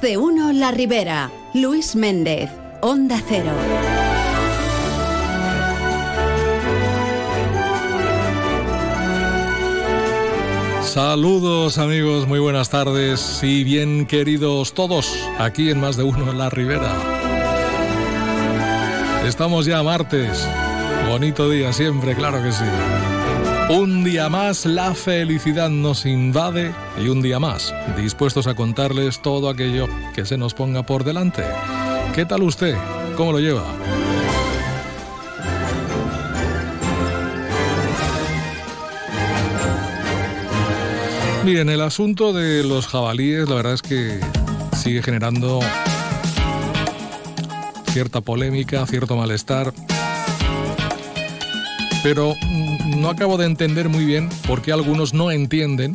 De uno La Ribera. Luis Méndez, Onda Cero. Saludos amigos, muy buenas tardes y bien queridos todos aquí en Más de uno La Ribera. Estamos ya martes. Bonito día siempre, claro que sí. Un día más la felicidad nos invade y un día más dispuestos a contarles todo aquello que se nos ponga por delante. ¿Qué tal usted? ¿Cómo lo lleva? Miren, el asunto de los jabalíes la verdad es que sigue generando cierta polémica, cierto malestar, pero no acabo de entender muy bien por qué algunos no entienden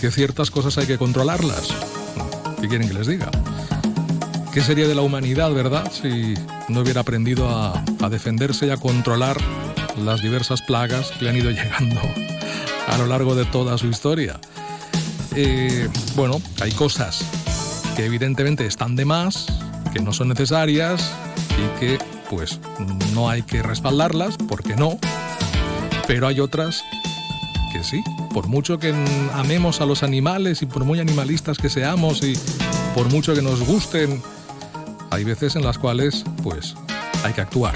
que ciertas cosas hay que controlarlas. ¿Qué quieren que les diga? ¿Qué sería de la humanidad, verdad, si no hubiera aprendido a, defenderse y a controlar las diversas plagas que han ido llegando a lo largo de toda su historia? Eh, bueno, hay cosas que evidentemente están de más, que no son necesarias y que pues no hay que respaldarlas, porque no, pero hay otras que sí, por mucho que amemos a los animales y por muy animalistas que seamos y por mucho que nos gusten, hay veces en las cuales pues hay que actuar.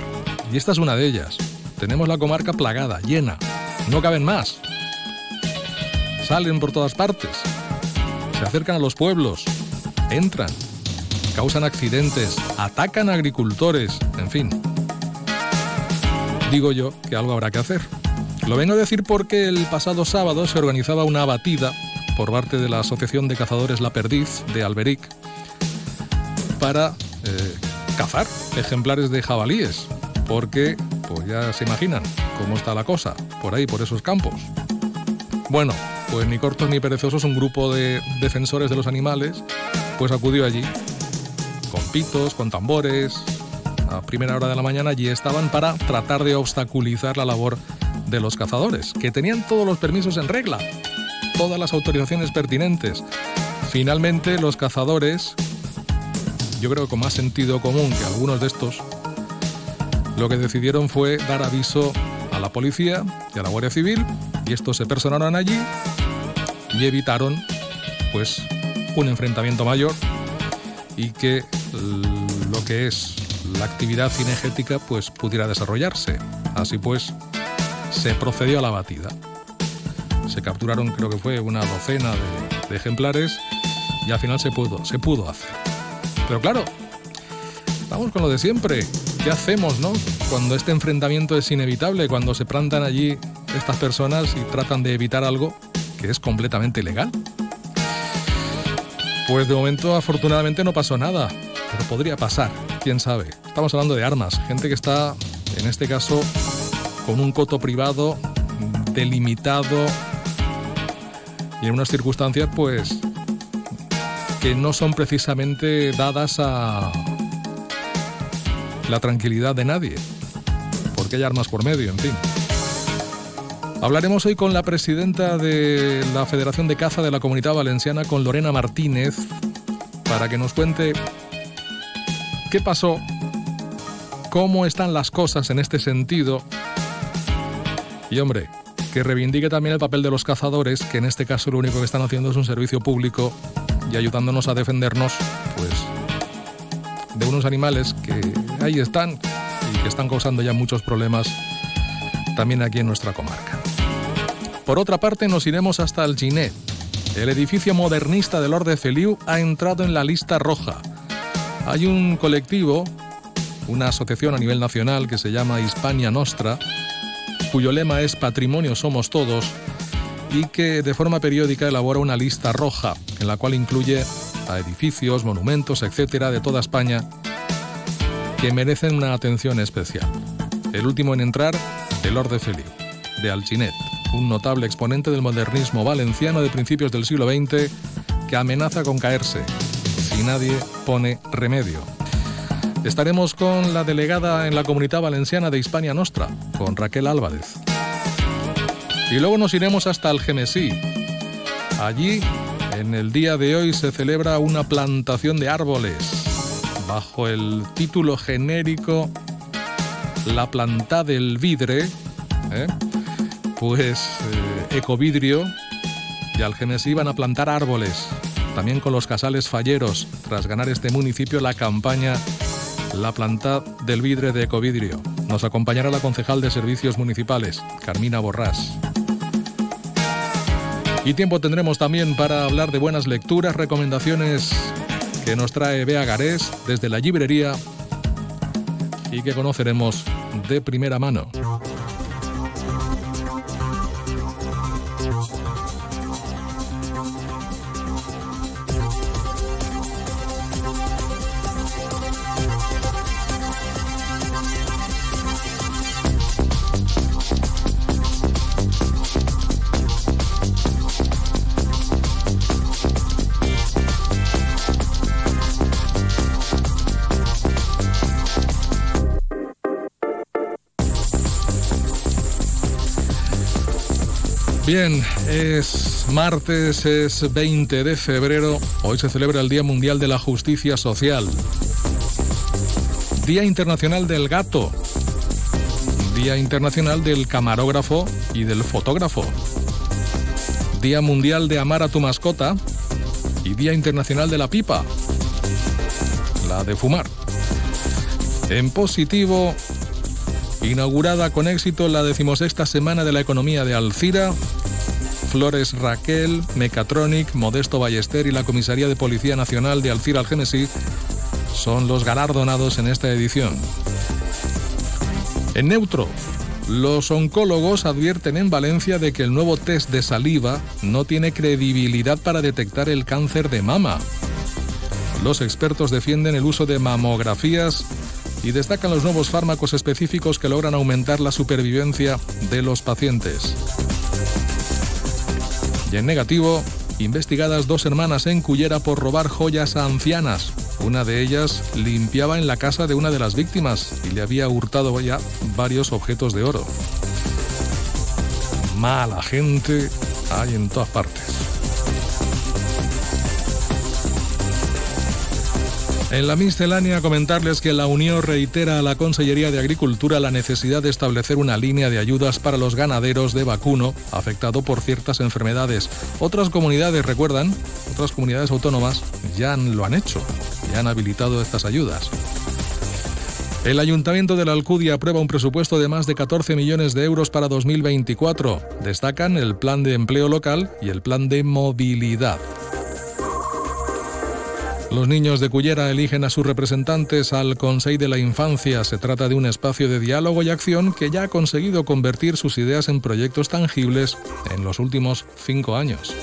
Y esta es una de ellas. Tenemos la comarca plagada, llena, no caben más. Salen por todas partes, se acercan a los pueblos, entran, causan accidentes, atacan a agricultores, en fin. Digo yo que algo habrá que hacer. Lo vengo a decir porque el pasado sábado se organizaba una abatida por parte de la Asociación de Cazadores La Perdiz de Alberic para eh, cazar ejemplares de jabalíes, porque pues ya se imaginan cómo está la cosa por ahí, por esos campos. Bueno, pues ni cortos ni perezosos, un grupo de defensores de los animales, pues acudió allí, con pitos, con tambores, a primera hora de la mañana allí estaban para tratar de obstaculizar la labor de los cazadores, que tenían todos los permisos en regla, todas las autorizaciones pertinentes. Finalmente, los cazadores, yo creo con más sentido común que algunos de estos, lo que decidieron fue dar aviso a la policía y a la Guardia Civil, y estos se personaron allí y evitaron, pues, un enfrentamiento mayor y que lo que es la actividad cinegética pues pudiera desarrollarse. Así pues, se procedió a la batida. Se capturaron, creo que fue una docena de, ejemplares y al final se pudo, se pudo hacer. Pero claro, vamos con lo de siempre. ¿Qué hacemos, no? Cuando este enfrentamiento es inevitable, cuando se plantan allí estas personas y tratan de evitar algo que es completamente ilegal. Pues de momento, afortunadamente, no pasó nada, pero podría pasar, quién sabe. Estamos hablando de armas, gente que está, en este caso, con un coto privado delimitado y en unas circunstancias pues que no son precisamente dadas a la tranquilidad de nadie, porque hay armas por medio, en fin. Hablaremos hoy con la presidenta de la Federación de Caza de la Comunidad Valenciana, con Lorena Martínez, para que nos cuente qué pasó, cómo están las cosas en este sentido y hombre, que reivindique también el papel de los cazadores, que en este caso lo único que están haciendo es un servicio público y ayudándonos a defendernos, pues, de unos animales que ahí están y que están causando ya muchos problemas también aquí en nuestra comarca. Por otra parte, nos iremos hasta el Ginet. El edificio modernista del Orde Feliu ha entrado en la lista roja. Hay un colectivo, una asociación a nivel nacional que se llama Hispania Nostra, cuyo lema es Patrimonio somos todos y que de forma periódica elabora una lista roja en la cual incluye a edificios, monumentos, etcétera, de toda España que merecen una atención especial. El último en entrar, el Orde Feliu, de Alchinet, un notable exponente del modernismo valenciano de principios del siglo XX que amenaza con caerse si nadie pone remedio. Estaremos con la delegada en la Comunidad Valenciana de Hispania Nostra, con Raquel Álvarez. Y luego nos iremos hasta el Gemesí. Allí, En el día de hoy se celebra una plantación de árboles bajo el título genérico La planta del vidre, ¿eh? pues eh, Ecovidrio y Algemesí van a plantar árboles, también con los casales falleros, tras ganar este municipio la campaña La planta del vidre de Ecovidrio. Nos acompañará la concejal de Servicios Municipales, Carmina Borrás. Y tiempo tendremos también para hablar de buenas lecturas, recomendaciones que nos trae Bea Garés desde la librería y que conoceremos de primera mano. Es martes, es 20 de febrero. Hoy se celebra el Día Mundial de la Justicia Social. Día Internacional del Gato. Día Internacional del Camarógrafo y del Fotógrafo. Día Mundial de Amar a tu mascota. Y Día Internacional de la Pipa. La de fumar. En positivo, inaugurada con éxito la decimosexta Semana de la Economía de Alcira, Flores Raquel, Mecatronic, Modesto Ballester y la Comisaría de Policía Nacional de Alcira Algenesí son los galardonados en esta edición. En neutro, los oncólogos advierten en Valencia de que el nuevo test de saliva no tiene credibilidad para detectar el cáncer de mama. Los expertos defienden el uso de mamografías y destacan los nuevos fármacos específicos que logran aumentar la supervivencia de los pacientes. Y en negativo, investigadas dos hermanas en Cullera por robar joyas a ancianas. Una de ellas limpiaba en la casa de una de las víctimas y le había hurtado ya varios objetos de oro. Mala gente hay en todas partes. En la miscelánea comentarles que la Unión reitera a la Consellería de Agricultura la necesidad de establecer una línea de ayudas para los ganaderos de vacuno afectado por ciertas enfermedades. Otras comunidades, recuerdan, otras comunidades autónomas ya lo han hecho, ya han habilitado estas ayudas. El Ayuntamiento de la Alcudia aprueba un presupuesto de más de 14 millones de euros para 2024. Destacan el plan de empleo local y el plan de movilidad. Los niños de Cullera eligen a sus representantes al Consejo de la Infancia. Se trata de un espacio de diálogo y acción que ya ha conseguido convertir sus ideas en proyectos tangibles en los últimos cinco años.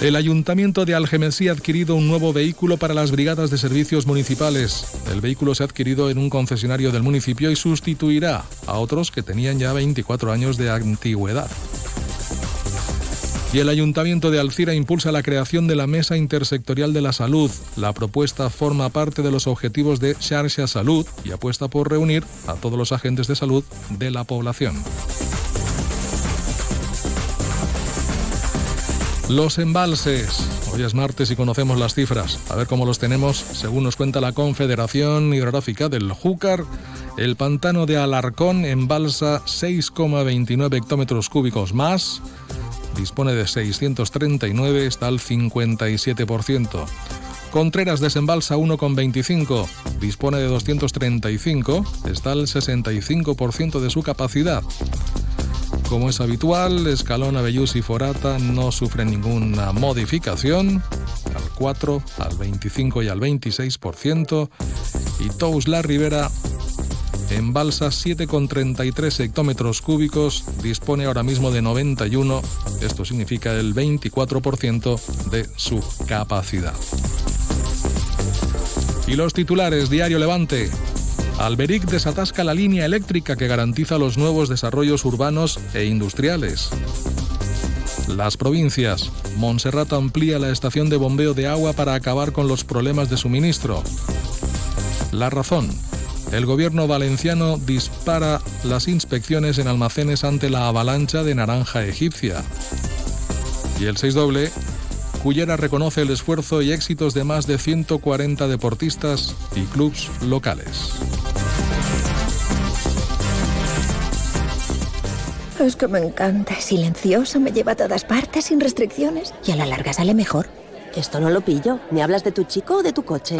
El Ayuntamiento de Algemesí ha adquirido un nuevo vehículo para las brigadas de servicios municipales. El vehículo se ha adquirido en un concesionario del municipio y sustituirá a otros que tenían ya 24 años de antigüedad. Y el Ayuntamiento de Alcira impulsa la creación de la Mesa Intersectorial de la Salud. La propuesta forma parte de los objetivos de Xarxa Salud y apuesta por reunir a todos los agentes de salud de la población. Los embalses. Hoy es martes y conocemos las cifras. A ver cómo los tenemos. Según nos cuenta la Confederación Hidrográfica del Júcar, el pantano de Alarcón embalsa 6,29 hectómetros cúbicos más dispone de 639, está al 57%. Contreras desembalsa 1,25, dispone de 235, está al 65% de su capacidad. Como es habitual, Escalón, Avellús y Forata no sufren ninguna modificación, al 4, al 25 y al 26%, y Tous La Ribera embalsa 7,33 hectómetros cúbicos, dispone ahora mismo de 91, esto significa el 24% de su capacidad. Y los titulares, Diario Levante. Alberic desatasca la línea eléctrica que garantiza los nuevos desarrollos urbanos e industriales. Las provincias. Montserrat amplía la estación de bombeo de agua para acabar con los problemas de suministro. La razón. El gobierno valenciano dispara las inspecciones en almacenes ante la avalancha de naranja egipcia. Y el 6 doble, Cullera reconoce el esfuerzo y éxitos de más de 140 deportistas y clubs locales. Es que me encanta. Silencioso, me lleva a todas partes sin restricciones y a la larga sale mejor. Esto no lo pillo. ¿Me hablas de tu chico o de tu coche?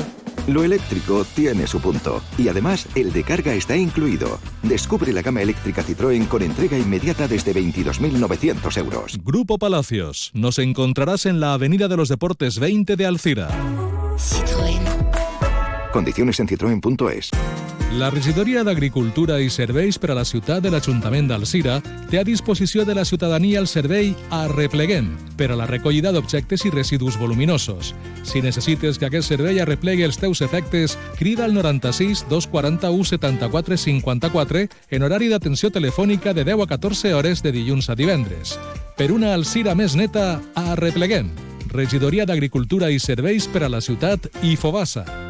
Lo eléctrico tiene su punto. Y además, el de carga está incluido. Descubre la gama eléctrica Citroën con entrega inmediata desde 22.900 euros. Grupo Palacios. Nos encontrarás en la Avenida de los Deportes 20 de Alcira. Citroën. Condiciones en citroen.es. La regidoria d'Agricultura i Serveis per a la ciutat de l'Ajuntament d'Alcira té a disposició de la ciutadania el servei Arrepleguem per a la recollida d'objectes i residus voluminosos. Si necessites que aquest servei arreplegui els teus efectes, crida al 96 241 74 54 en horari d'atenció telefònica de 10 a 14 hores de dilluns a divendres. Per una Alcira més neta, Arrepleguem. Regidoria d'Agricultura i Serveis per a la ciutat i Fobassa.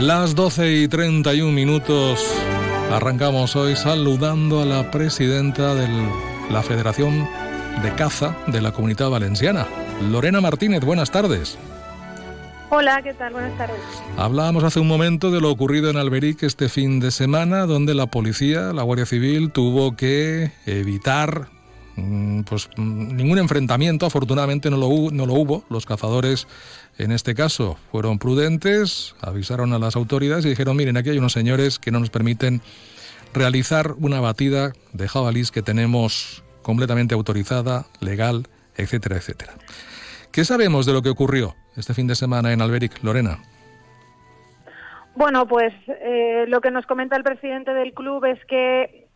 Las 12 y 31 minutos. Arrancamos hoy saludando a la presidenta de la Federación de Caza de la Comunidad Valenciana, Lorena Martínez. Buenas tardes. Hola, ¿qué tal? Buenas tardes. Hablábamos hace un momento de lo ocurrido en Alberic este fin de semana, donde la policía, la Guardia Civil, tuvo que evitar pues mm, ningún enfrentamiento, afortunadamente no lo, no lo hubo. Los cazadores en este caso fueron prudentes, avisaron a las autoridades y dijeron, miren, aquí hay unos señores que no nos permiten realizar una batida de jabalís que tenemos completamente autorizada, legal, etcétera, etcétera. ¿Qué sabemos de lo que ocurrió este fin de semana en Alberic, Lorena? Bueno, pues eh, lo que nos comenta el presidente del club es que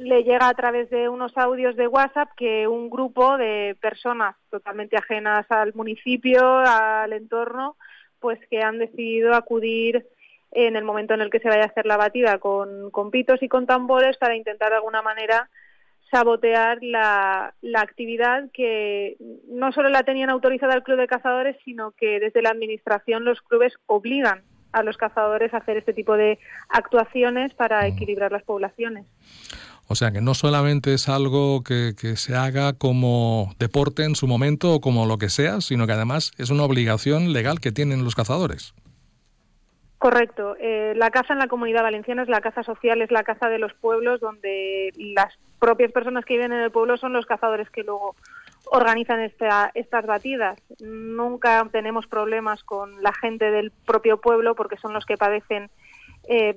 le llega a través de unos audios de WhatsApp que un grupo de personas totalmente ajenas al municipio, al entorno, pues que han decidido acudir en el momento en el que se vaya a hacer la batida con, con pitos y con tambores para intentar de alguna manera sabotear la, la, actividad que no solo la tenían autorizada el Club de Cazadores, sino que desde la Administración los clubes obligan a los cazadores a hacer este tipo de actuaciones para equilibrar las poblaciones. O sea que no solamente es algo que, se haga como deporte en su momento o como lo que sea, sino que además es una obligación legal que tienen los cazadores. Correcto. Eh, la caza en la comunidad valenciana es la caza social, es la caza de los pueblos donde las propias personas que viven en el pueblo son los cazadores que luego organizan esta, estas batidas. Nunca tenemos problemas con la gente del propio pueblo porque son los que padecen eh,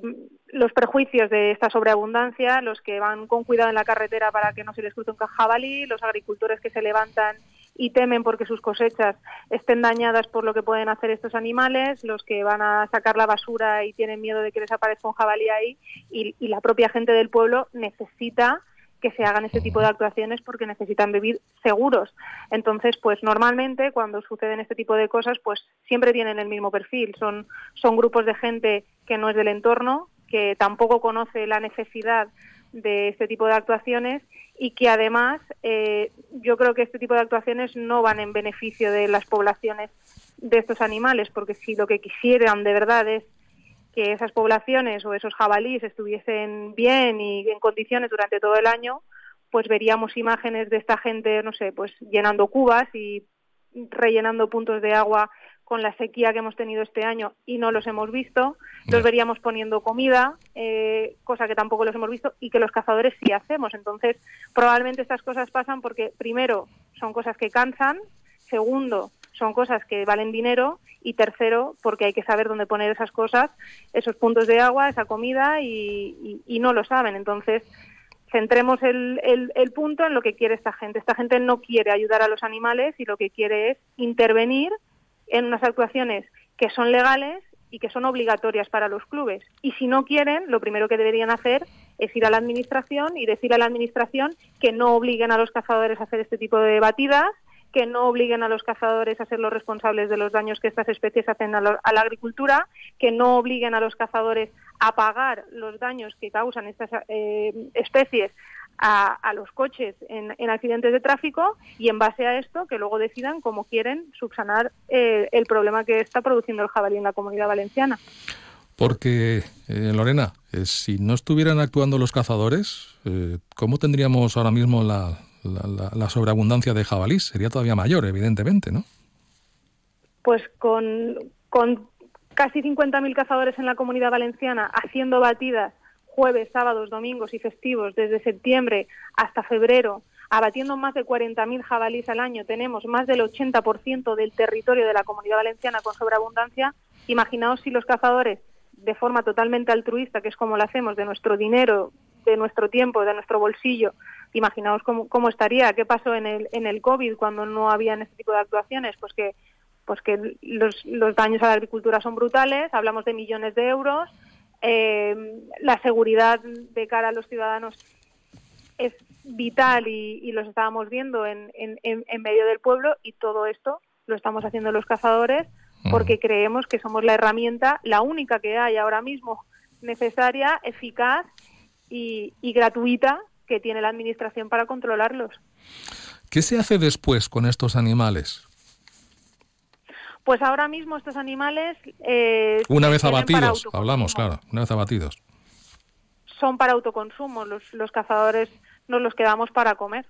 los prejuicios de esta sobreabundancia, los que van con cuidado en la carretera para que no se les cruce un jabalí, los agricultores que se levantan y temen porque sus cosechas estén dañadas por lo que pueden hacer estos animales, los que van a sacar la basura y tienen miedo de que les aparezca un jabalí ahí, y, y la propia gente del pueblo necesita que se hagan este tipo de actuaciones porque necesitan vivir seguros. Entonces, pues normalmente cuando suceden este tipo de cosas, pues siempre tienen el mismo perfil. Son, son grupos de gente que no es del entorno, que tampoco conoce la necesidad de este tipo de actuaciones y que además eh, yo creo que este tipo de actuaciones no van en beneficio de las poblaciones de estos animales, porque si lo que quisieran de verdad es que esas poblaciones o esos jabalíes estuviesen bien y en condiciones durante todo el año, pues veríamos imágenes de esta gente, no sé, pues llenando cubas y rellenando puntos de agua con la sequía que hemos tenido este año y no los hemos visto, los veríamos poniendo comida, eh, cosa que tampoco los hemos visto y que los cazadores sí hacemos. Entonces, probablemente estas cosas pasan porque, primero, son cosas que cansan, segundo, son cosas que valen dinero y tercero, porque hay que saber dónde poner esas cosas, esos puntos de agua, esa comida y, no lo saben. Entonces, centremos el, el, punto en lo que quiere esta gente. Esta gente no quiere ayudar a los animales y lo que quiere es intervenir en unas actuaciones que son legales y que son obligatorias para los clubes. Y si no quieren, lo primero que deberían hacer es ir a la administración y decir a la administración que no obliguen a los cazadores a hacer este tipo de batidas, que no obliguen a los cazadores a ser los responsables de los daños que estas especies hacen a, la agricultura, que no obliguen a los cazadores a pagar los daños que causan estas eh, especies a, los coches en, accidentes de tráfico y en base a esto que luego decidan cómo quieren subsanar eh, el problema que está produciendo el jabalí en la comunidad valenciana. Porque, eh, Lorena, eh, si no estuvieran actuando los cazadores, ¿cómo tendríamos ahora mismo la, la, sobreabundancia de jabalís? Sería todavía mayor, evidentemente, ¿no? Pues con, con casi 50.000 cazadores en la comunidad valenciana haciendo batidas jueves, sábados, domingos y festivos desde septiembre hasta febrero, abatiendo más de 40.000 jabalíes al año, tenemos más del 80% del territorio de la comunidad valenciana con sobreabundancia, imaginaos si los cazadores, de forma totalmente altruista, que es como lo hacemos, de nuestro dinero, de nuestro tiempo, de nuestro bolsillo, imaginaos cómo, cómo estaría, qué pasó en el, en el COVID cuando no habían este tipo de actuaciones, pues que pues que los, los daños a la agricultura son brutales, hablamos de millones de euros, eh, la seguridad de cara a los ciudadanos es vital y, los estábamos viendo en, en, medio del pueblo y todo esto lo estamos haciendo los cazadores porque creemos que somos la herramienta, la única que hay ahora mismo necesaria, eficaz y, y gratuita que tiene la Administración para controlarlos. ¿Qué se hace después con estos animales? Pues ahora mismo estos animales... Eh, una vez abatidos, hablamos, claro, una vez abatidos. Son para autoconsumo, los, los cazadores nos los quedamos para comer.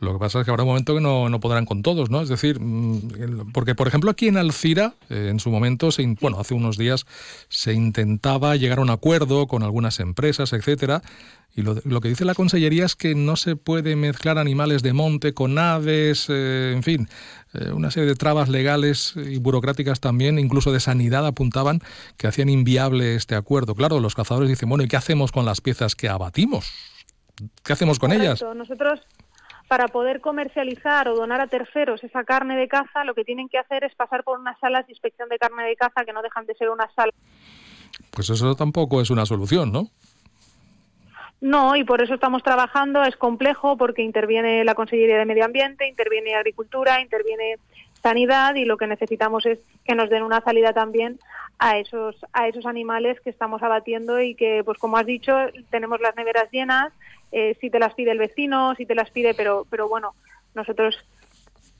Lo que pasa es que habrá un momento que no, no podrán con todos, ¿no? Es decir, mm, porque por ejemplo aquí en Alcira, eh, en su momento, se, bueno, hace unos días se intentaba llegar a un acuerdo con algunas empresas, etcétera, y lo, lo, que dice la Consellería es que no se puede mezclar animales de monte con aves, eh, en fin, eh, una serie de trabas legales y burocráticas también, incluso de sanidad, apuntaban que hacían inviable este acuerdo. Claro, los cazadores dicen, bueno, ¿y qué hacemos con las piezas que abatimos? ¿Qué hacemos con ellas? Nosotros para poder comercializar o donar a terceros esa carne de caza, lo que tienen que hacer es pasar por unas salas de inspección de carne de caza que no dejan de ser unas salas. Pues eso tampoco es una solución, ¿no? No, y por eso estamos trabajando. Es complejo porque interviene la Consellería de Medio Ambiente, interviene Agricultura, interviene Sanidad y lo que necesitamos es que nos den una salida también a esos a esos animales que estamos abatiendo y que, pues como has dicho, tenemos las neveras llenas, eh, si te las pide el vecino, si te las pide, pero, pero bueno, nosotros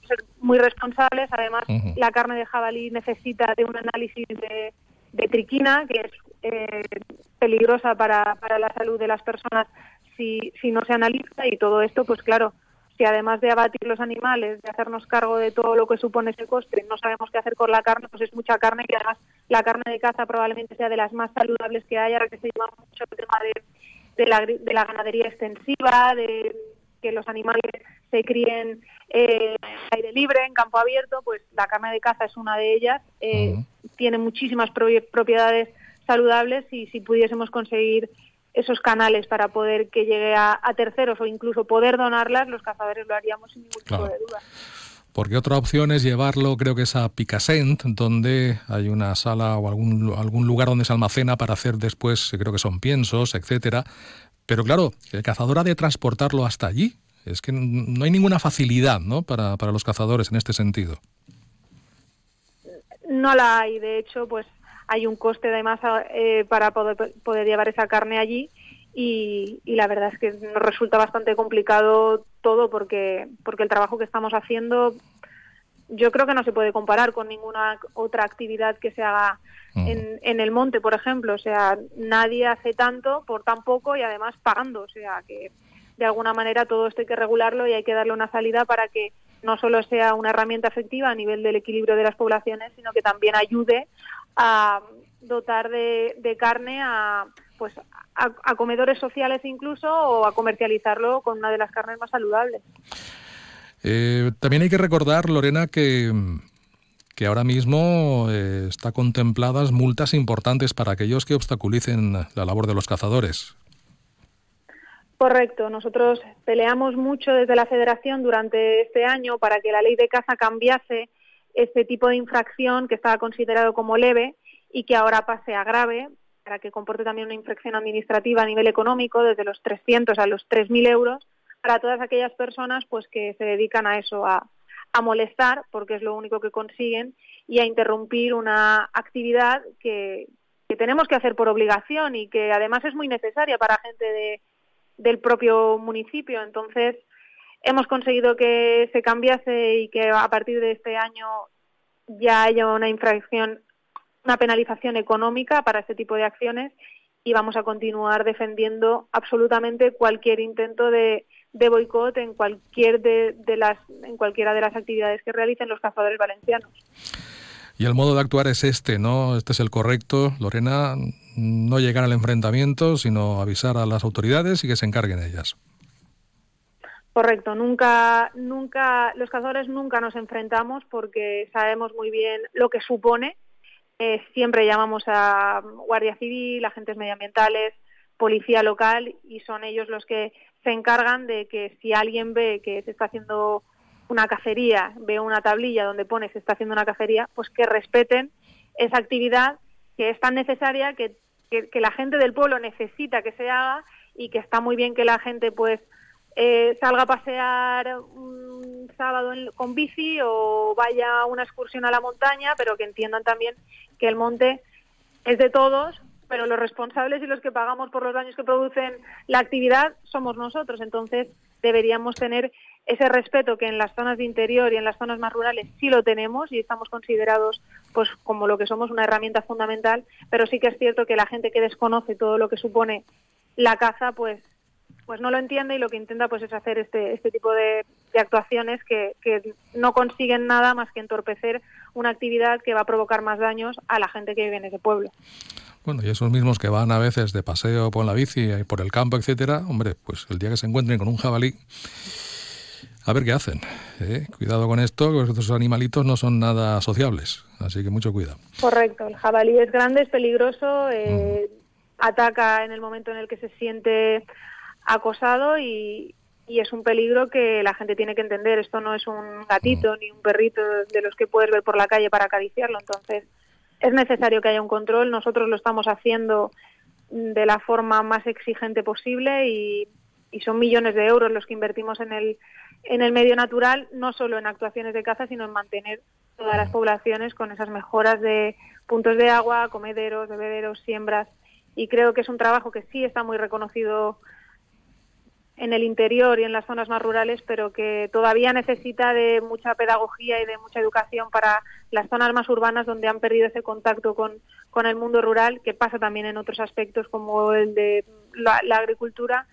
ser muy responsables. Además, la carne de jabalí necesita de un análisis de, triquina, que es eh, peligrosa para, para la salud de las personas si, si no se analiza. Y todo esto, pues claro, si además de abatir los animales, de hacernos cargo de todo lo que supone ese coste, no sabemos qué hacer con la carne, pues es mucha carne y además la carne de caza probablemente sea de las más saludables que haya, que se lleva mucho el tema de de la, de la ganadería extensiva, de que los animales se críen eh, aire libre, en campo abierto, pues la carne de caza es una de ellas. Eh, tiene muchísimas propiedades saludables y si pudiésemos conseguir esos canales para poder que llegue a, terceros o incluso poder donarlas, los cazadores lo haríamos sin ningún tipo de duda. Porque otra opción es llevarlo, creo que es a Picassent, donde hay una sala o algún, algún lugar donde se almacena para hacer después, creo que son piensos, etcétera. Pero claro, el cazador ha de transportarlo hasta allí. Es que no hay ninguna facilidad ¿no? para, para los cazadores en este sentido. No la hay, de hecho, pues hay un coste además eh, para poder, poder llevar esa carne allí y, la verdad es que nos resulta bastante complicado todo porque, porque el trabajo que estamos haciendo yo creo que no se puede comparar con ninguna otra actividad que se haga en, en, el monte, por ejemplo. O sea, nadie hace tanto por tan poco y además pagando. O sea, que de alguna manera todo esto hay que regularlo y hay que darle una salida para que no solo sea una herramienta efectiva a nivel del equilibrio de las poblaciones, sino que también ayude a dotar de, de carne a pues a, comedores sociales incluso o a comercializarlo con una de las carnes más saludables. Eh, también hay que recordar, Lorena, que, que ahora mismo eh, está contempladas multas importantes para aquellos que obstaculicen la labor de los cazadores. Correcto. Nosotros peleamos mucho desde la Federación durante este año para que la ley de caza cambiase este tipo de infracción que estaba considerado como leve y que ahora pase a grave para que comporte también una infracción administrativa a nivel económico desde los 300 a los 3.000 euros para todas aquellas personas pues que se dedican a eso, a, molestar, porque es lo único que consiguen, y a interrumpir una actividad que, que tenemos que hacer por obligación y que además es muy necesaria para gente de, del propio municipio. Entonces, hemos conseguido que se cambiase y que a partir de este año ya haya una infracción, una penalización económica para este tipo de acciones y vamos a continuar defendiendo absolutamente cualquier intento de, de boicot en cualquier de, de, las en cualquiera de las actividades que realicen los cazadores valencianos. Y el modo de actuar es este, ¿no? Este es el correcto, Lorena, no llegar al enfrentamiento, sino avisar a las autoridades y que se encarguen ellas. Correcto, nunca, nunca, los cazadores nunca nos enfrentamos porque sabemos muy bien lo que supone. Eh, siempre llamamos a Guardia Civil, agentes medioambientales, policía local y son ellos los que se encargan de que si alguien ve que se está haciendo una cacería, ve una tablilla donde pone se está haciendo una cacería, pues que respeten esa actividad que es tan necesaria que, que, que la gente del pueblo necesita que se haga y que está muy bien que la gente pues eh, salga a pasear un sábado en, con bici o vaya a una excursión a la montaña, pero que entiendan también que el monte es de todos, pero los responsables y los que pagamos por los daños que producen la actividad somos nosotros. Entonces deberíamos tener ese respeto que en las zonas de interior y en las zonas más rurales sí lo tenemos y estamos considerados pues como lo que somos una herramienta fundamental, pero sí que es cierto que la gente que desconoce todo lo que supone la caza, pues pues no lo entiende y lo que intenta pues es hacer este, este tipo de, de actuaciones que, que, no consiguen nada más que entorpecer una actividad que va a provocar más daños a la gente que vive en ese pueblo. Bueno, y esos mismos que van a veces de paseo por la bici y por el campo, etcétera, hombre, pues el día que se encuentren con un jabalí, a ver qué hacen. ¿eh? Cuidado con esto, que estos animalitos no son nada sociables, así que mucho cuidado. Correcto, el jabalí es grande, es peligroso, eh, mm. ataca en el momento en el que se siente acosado y, y, es un peligro que la gente tiene que entender. Esto no es un gatito ni un perrito de los que puedes ver por la calle para acariciarlo. Entonces, es necesario que haya un control. Nosotros lo estamos haciendo de la forma más exigente posible y, y son millones de euros los que invertimos en el, en el medio natural, no solo en actuaciones de caza, sino en mantener todas las poblaciones con esas mejoras de puntos de agua, comederos, bebederos, siembras. Y creo que es un trabajo que sí está muy reconocido en el interior y en las zonas más rurales, pero que todavía necesita de mucha pedagogía y de mucha educación para las zonas más urbanas donde han perdido ese contacto con, con el mundo rural, que pasa también en otros aspectos como el de la, agricultura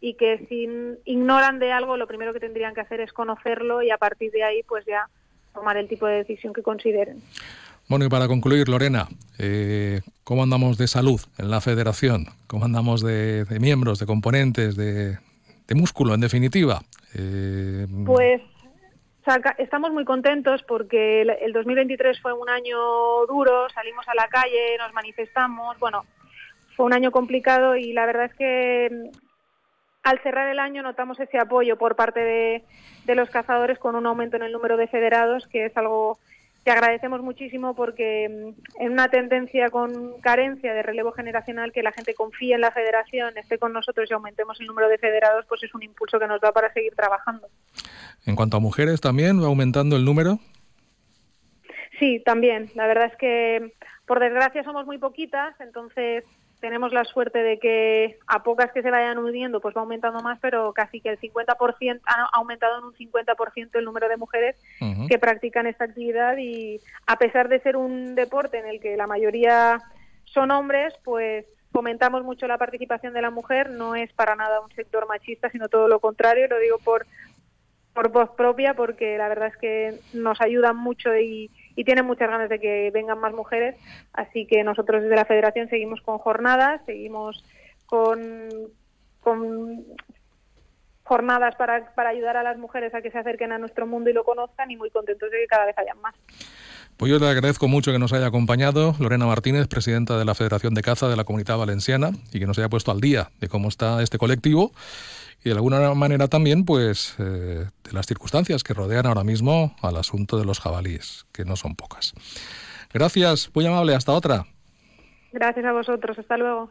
y que si ignoran de algo, lo primero que tendrían que hacer es conocerlo y a partir de ahí, pues ya tomar el tipo de decisión que consideren. Bueno, y para concluir, Lorena, eh, ¿cómo andamos de salud en la federación? ¿Cómo andamos de, de miembros, de componentes, de, de músculo, en definitiva? Eh... Pues estamos muy contentos porque el, el 2023 fue un año duro, salimos a la calle, nos manifestamos, bueno, fue un año complicado y la verdad es que al cerrar el año notamos ese apoyo por parte de, los cazadores con un aumento en el número de federados, que es algo que agradecemos muchísimo porque mm, en una tendencia con carencia de relevo generacional que la gente confíe en la federación, esté con nosotros y aumentemos el número de federados, pues es un impulso que nos da para seguir trabajando. En cuanto a mujeres también, ¿va aumentando el número? Sí, también. La verdad es que por desgracia somos muy poquitas, entonces tenemos la suerte de que a pocas que se vayan uniendo pues va aumentando más, pero casi que el 50% ha aumentado en un 50% el número de mujeres uh -huh. que practican esta actividad y a pesar de ser un deporte en el que la mayoría son hombres, pues fomentamos mucho la participación de la mujer, no es para nada un sector machista, sino todo lo contrario, lo digo por por voz propia porque la verdad es que nos ayudan mucho y, y tienen muchas ganas de que vengan más mujeres, así que nosotros desde la federación seguimos con jornadas, seguimos con, con jornadas para, para ayudar a las mujeres a que se acerquen a nuestro mundo y lo conozcan y muy contentos de que cada vez hayan más. Pues yo le agradezco mucho que nos haya acompañado Lorena Martínez, presidenta de la Federación de Caza de la Comunidad Valenciana, y que nos haya puesto al día de cómo está este colectivo y de alguna manera también pues eh, de las circunstancias que rodean ahora mismo al asunto de los jabalíes, que no son pocas. Gracias, muy amable, hasta otra. Gracias a vosotros, hasta luego.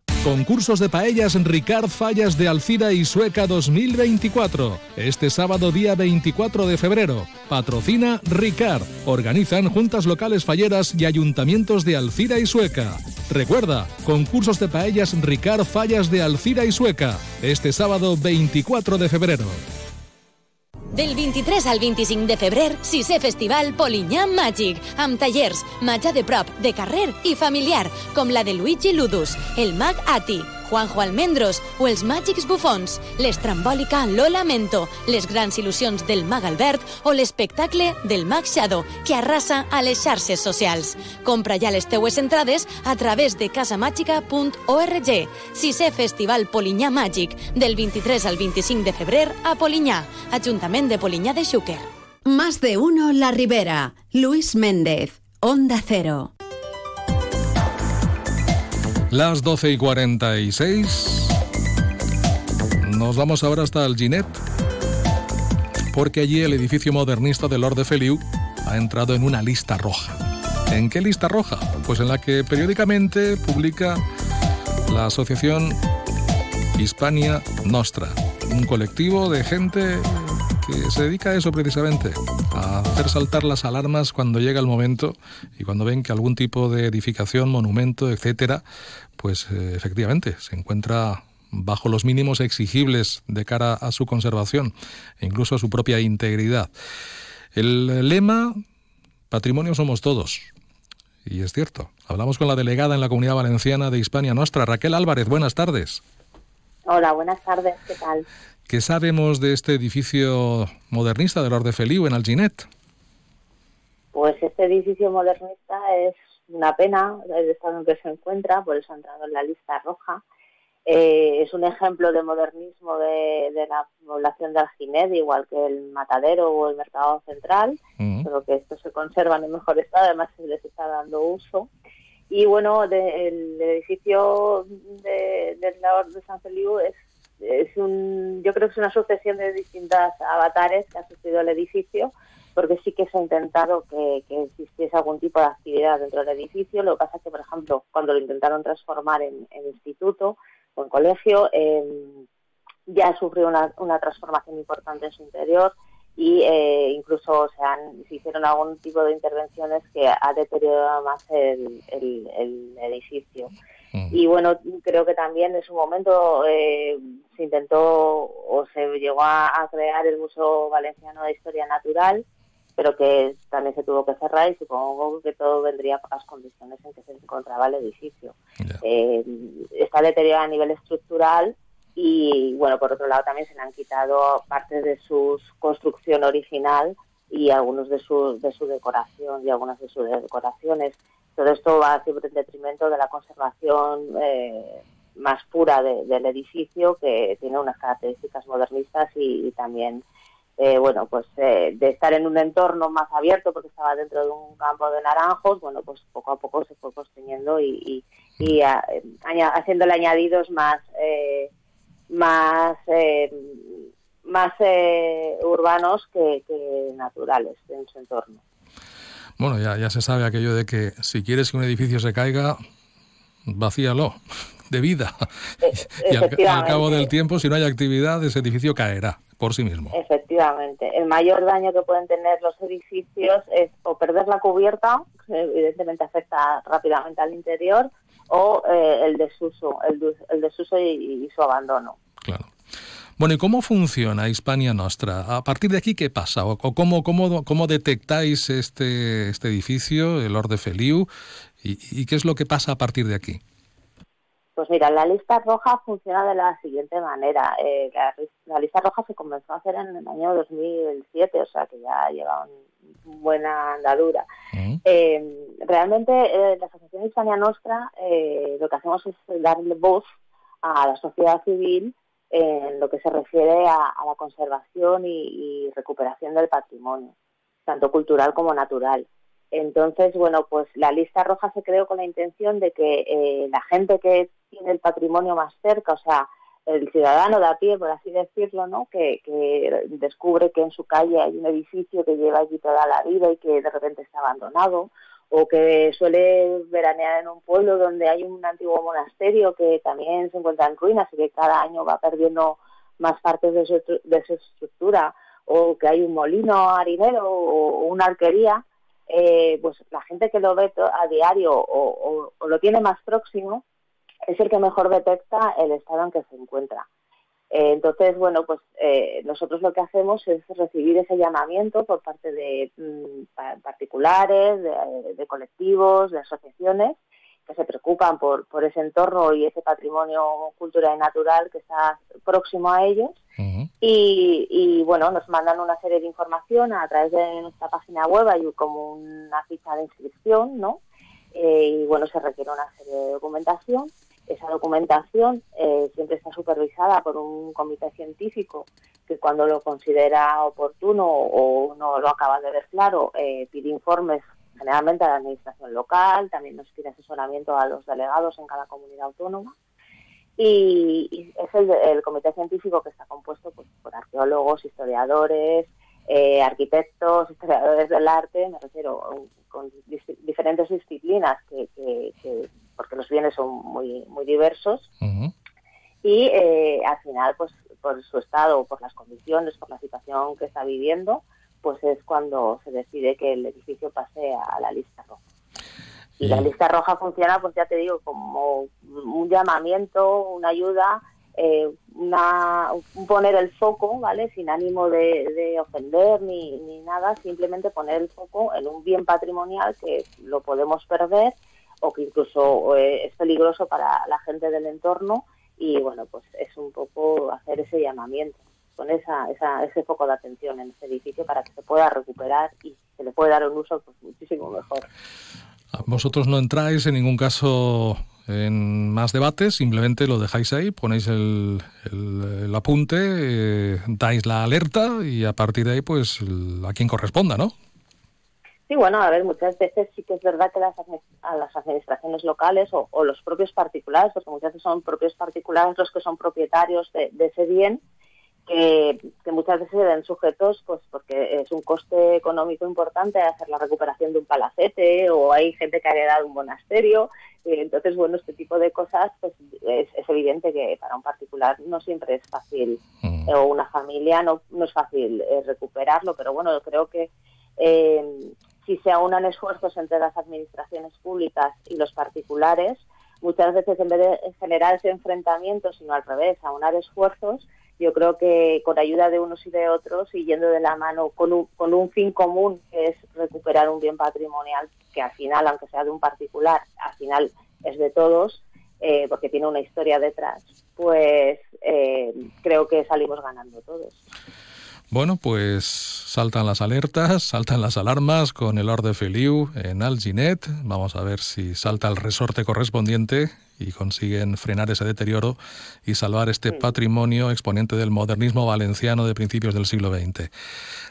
Concursos de paellas Ricard Fallas de Alcira y Sueca 2024. Este sábado día 24 de febrero. Patrocina Ricard. Organizan juntas locales falleras y ayuntamientos de Alcira y Sueca. Recuerda, concursos de paellas Ricard Fallas de Alcira y Sueca. Este sábado 24 de febrero. Del 23 al 25 de febrer, sisè Festival Polinyà Màgic, amb tallers, menjar de prop, de carrer i familiar, com la de Luigi Ludus, el mag Ati, Juanjo Almendros o els màgics bufons, l'estrambòlica Lola Mento, les grans il·lusions del mag Albert o l'espectacle del mag Shadow, que arrasa a les xarxes socials. Compra ja les teues entrades a través de casamàgica.org. Sisè Festival Polinyà Màgic, del 23 al 25 de febrer a Polinyà, Ajuntament de Polinyà de Xúquer. Más de uno La Ribera. Luis Méndez, Onda Cero. Las 12 y 46. Nos vamos ahora hasta el Ginet, porque allí el edificio modernista de Lord Feliu ha entrado en una lista roja. ¿En qué lista roja? Pues en la que periódicamente publica la asociación Hispania Nostra, un colectivo de gente se dedica a eso precisamente, a hacer saltar las alarmas cuando llega el momento y cuando ven que algún tipo de edificación, monumento, etcétera, pues eh, efectivamente se encuentra bajo los mínimos exigibles de cara a su conservación e incluso a su propia integridad. El lema, patrimonio somos todos. Y es cierto. Hablamos con la delegada en la Comunidad Valenciana de Hispania Nostra, Raquel Álvarez. Buenas tardes. Hola, buenas tardes. ¿Qué tal? ¿Qué sabemos de este edificio modernista del Orde Feliu en Alginet? Pues este edificio modernista es una pena el estado en que se encuentra, por eso ha entrado en la lista roja. Eh, es un ejemplo de modernismo de, la población de Alginet, igual que el Matadero o el Mercado Central, pero que estos se conservan en mejor estado, además se les está dando uso. Y bueno, el edificio del de, de, de San Feliu es es un, yo creo que es una sucesión de distintas avatares que ha sufrido el edificio, porque sí que se ha intentado que, existiese algún tipo de actividad dentro del edificio. Lo que pasa es que, por ejemplo, cuando lo intentaron transformar en, instituto o en colegio, em, ya sufrió una, una transformación importante en su interior y eh, incluso se, han, se hicieron algún tipo de intervenciones que ha deteriorado más el, el edificio. Y bueno, creo que también en su momento eh, se intentó o se llegó a, crear el Museo Valenciano de Historia Natural, pero que también se tuvo que cerrar y supongo que todo vendría por las condiciones en que se encontraba el edificio. Eh, está deteriorado a nivel estructural y bueno, por otro lado también se le han quitado partes de su construcción original y algunos de su, de su decoración y algunas de sus decoraciones. Todo esto va siempre en detrimento de la conservación eh, más pura del edificio, que tiene unas características modernistas y, también, eh, bueno, pues eh, de estar en un entorno más abierto, porque estaba dentro de un campo de naranjos, bueno, pues poco a poco se fue construyendo y, y, haciéndole añadidos más, más, más urbanos que naturales en su entorno. Bueno, ya, ya se sabe aquello de que si quieres que un edificio se caiga, vacíalo de vida. y al, cabo del tiempo, si no hay actividad, ese edificio caerá por sí mismo. Efectivamente. El mayor daño que pueden tener los edificios es o perder la cubierta, que evidentemente afecta rápidamente al interior, o eh, el desuso, el, el desuso y, y su abandono. Claro. Bueno, ¿y cómo funciona Hispania Nostra? A partir de aquí, ¿qué pasa? ¿O cómo, cómo, cómo detectáis este, este edificio, el Orde Feliu, ¿Y, qué es lo que pasa a partir de aquí? Pues mira, la lista roja funciona de la siguiente manera. Eh, la, lista roja se comenzó a hacer en el año 2007, o sea que ya lleva una buena andadura. Eh, realmente eh, la Asociación Hispania Nostra lo que hacemos es darle voz a la sociedad civil en lo que se refiere a, la conservación y, recuperación del patrimonio, tanto cultural como natural. Entonces, bueno, pues la lista roja se creó con la intención de que eh, la gente que tiene el patrimonio más cerca, o sea, el ciudadano de a pie, por así decirlo, ¿no? Que, que, descubre que en su calle hay un edificio que lleva allí toda la vida y que de repente está abandonado, o que suele veranear en un pueblo donde hay un antiguo monasterio que también se encuentra en ruinas y que cada año va perdiendo más partes de su, de su estructura, o que hay un molino harinero o una arquería, eh, pues la gente que lo ve a diario o, lo tiene más próximo es el que mejor detecta el estado en que se encuentra. Eh, entonces, bueno, pues eh, nosotros lo que hacemos es recibir ese llamamiento por parte de mm, particulares, de, colectivos, de asociaciones que se preocupan por, por ese entorno y ese patrimonio cultural y natural que está próximo a ellos. y, bueno, nos mandan una serie de información a través de nuestra página web, hay como una ficha de inscripción, ¿no? Eh, y bueno, se requiere una serie de documentación esa documentación eh, siempre está supervisada por un comité científico que cuando lo considera oportuno o no lo acaba de ver claro, eh, pide informes generalmente a la administración local, también nos pide asesoramiento a los delegados en cada comunidad autónoma. Y, es el, comité científico que está compuesto pues, por arqueólogos, historiadores, eh, arquitectos, historiadores del arte, me refiero, con diferentes disciplinas que, porque los bienes son muy muy diversos. Y eh, al final pues por su estado por las condiciones por la situación que está viviendo pues es cuando se decide que el edificio pase a la lista roja. Y la lista roja funciona pues ya te digo como un llamamiento una ayuda eh, una, poner el foco, ¿vale? Sin ánimo de, ofender ni, ni, nada, simplemente poner el foco en un bien patrimonial que lo podemos perder o que incluso eh, es peligroso para la gente del entorno y bueno, pues es un poco hacer ese llamamiento con esa, esa, ese foco de atención en ese edificio para que se pueda recuperar y se le pueda dar un uso pues, muchísimo mejor. Vosotros no entráis en ningún caso en más debates, simplemente lo dejáis ahí, ponéis el, el, apunte, eh, dais la alerta y a partir de ahí, pues a quien corresponda, ¿no? Sí, bueno, a ver, muchas veces sí que es verdad que las, a las administraciones locales o, los propios particulares, porque muchas veces son propios particulares los que son propietarios de, ese bien, que, muchas veces se ven sujetos, pues porque es un coste económico importante hacer la recuperación de un palacete o hay gente que ha heredado un monasterio. Y entonces, bueno, este tipo de cosas, pues es, evidente que para un particular no siempre es fácil, mm. o una familia no, no es fácil eh, recuperarlo, pero bueno, yo creo que eh, si se aunan esfuerzos entre las administraciones públicas y los particulares, muchas veces en vez de generar ese enfrentamiento, sino al revés, aunar esfuerzos, yo creo que con ayuda de unos y de otros y yendo de la mano con un, con un fin común, que es recuperar un bien patrimonial, que al final, aunque sea de un particular, al final es de todos, eh, porque tiene una historia detrás, pues eh, creo que salimos ganando todos. Bueno, pues saltan las alertas, saltan las alarmas con el Orde Feliu en Alginet. Vamos a ver si salta el resorte correspondiente y consiguen frenar ese deterioro y salvar este patrimonio exponente del modernismo valenciano de principios del siglo XX.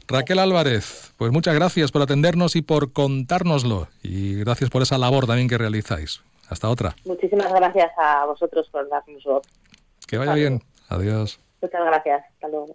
Raquel Álvarez, pues muchas gracias por atendernos y por contárnoslo y gracias por esa labor también que realizáis. Hasta otra. Muchísimas gracias a vosotros por darnos voz. Que vaya bien. Adiós. Muchas gracias. Hasta luego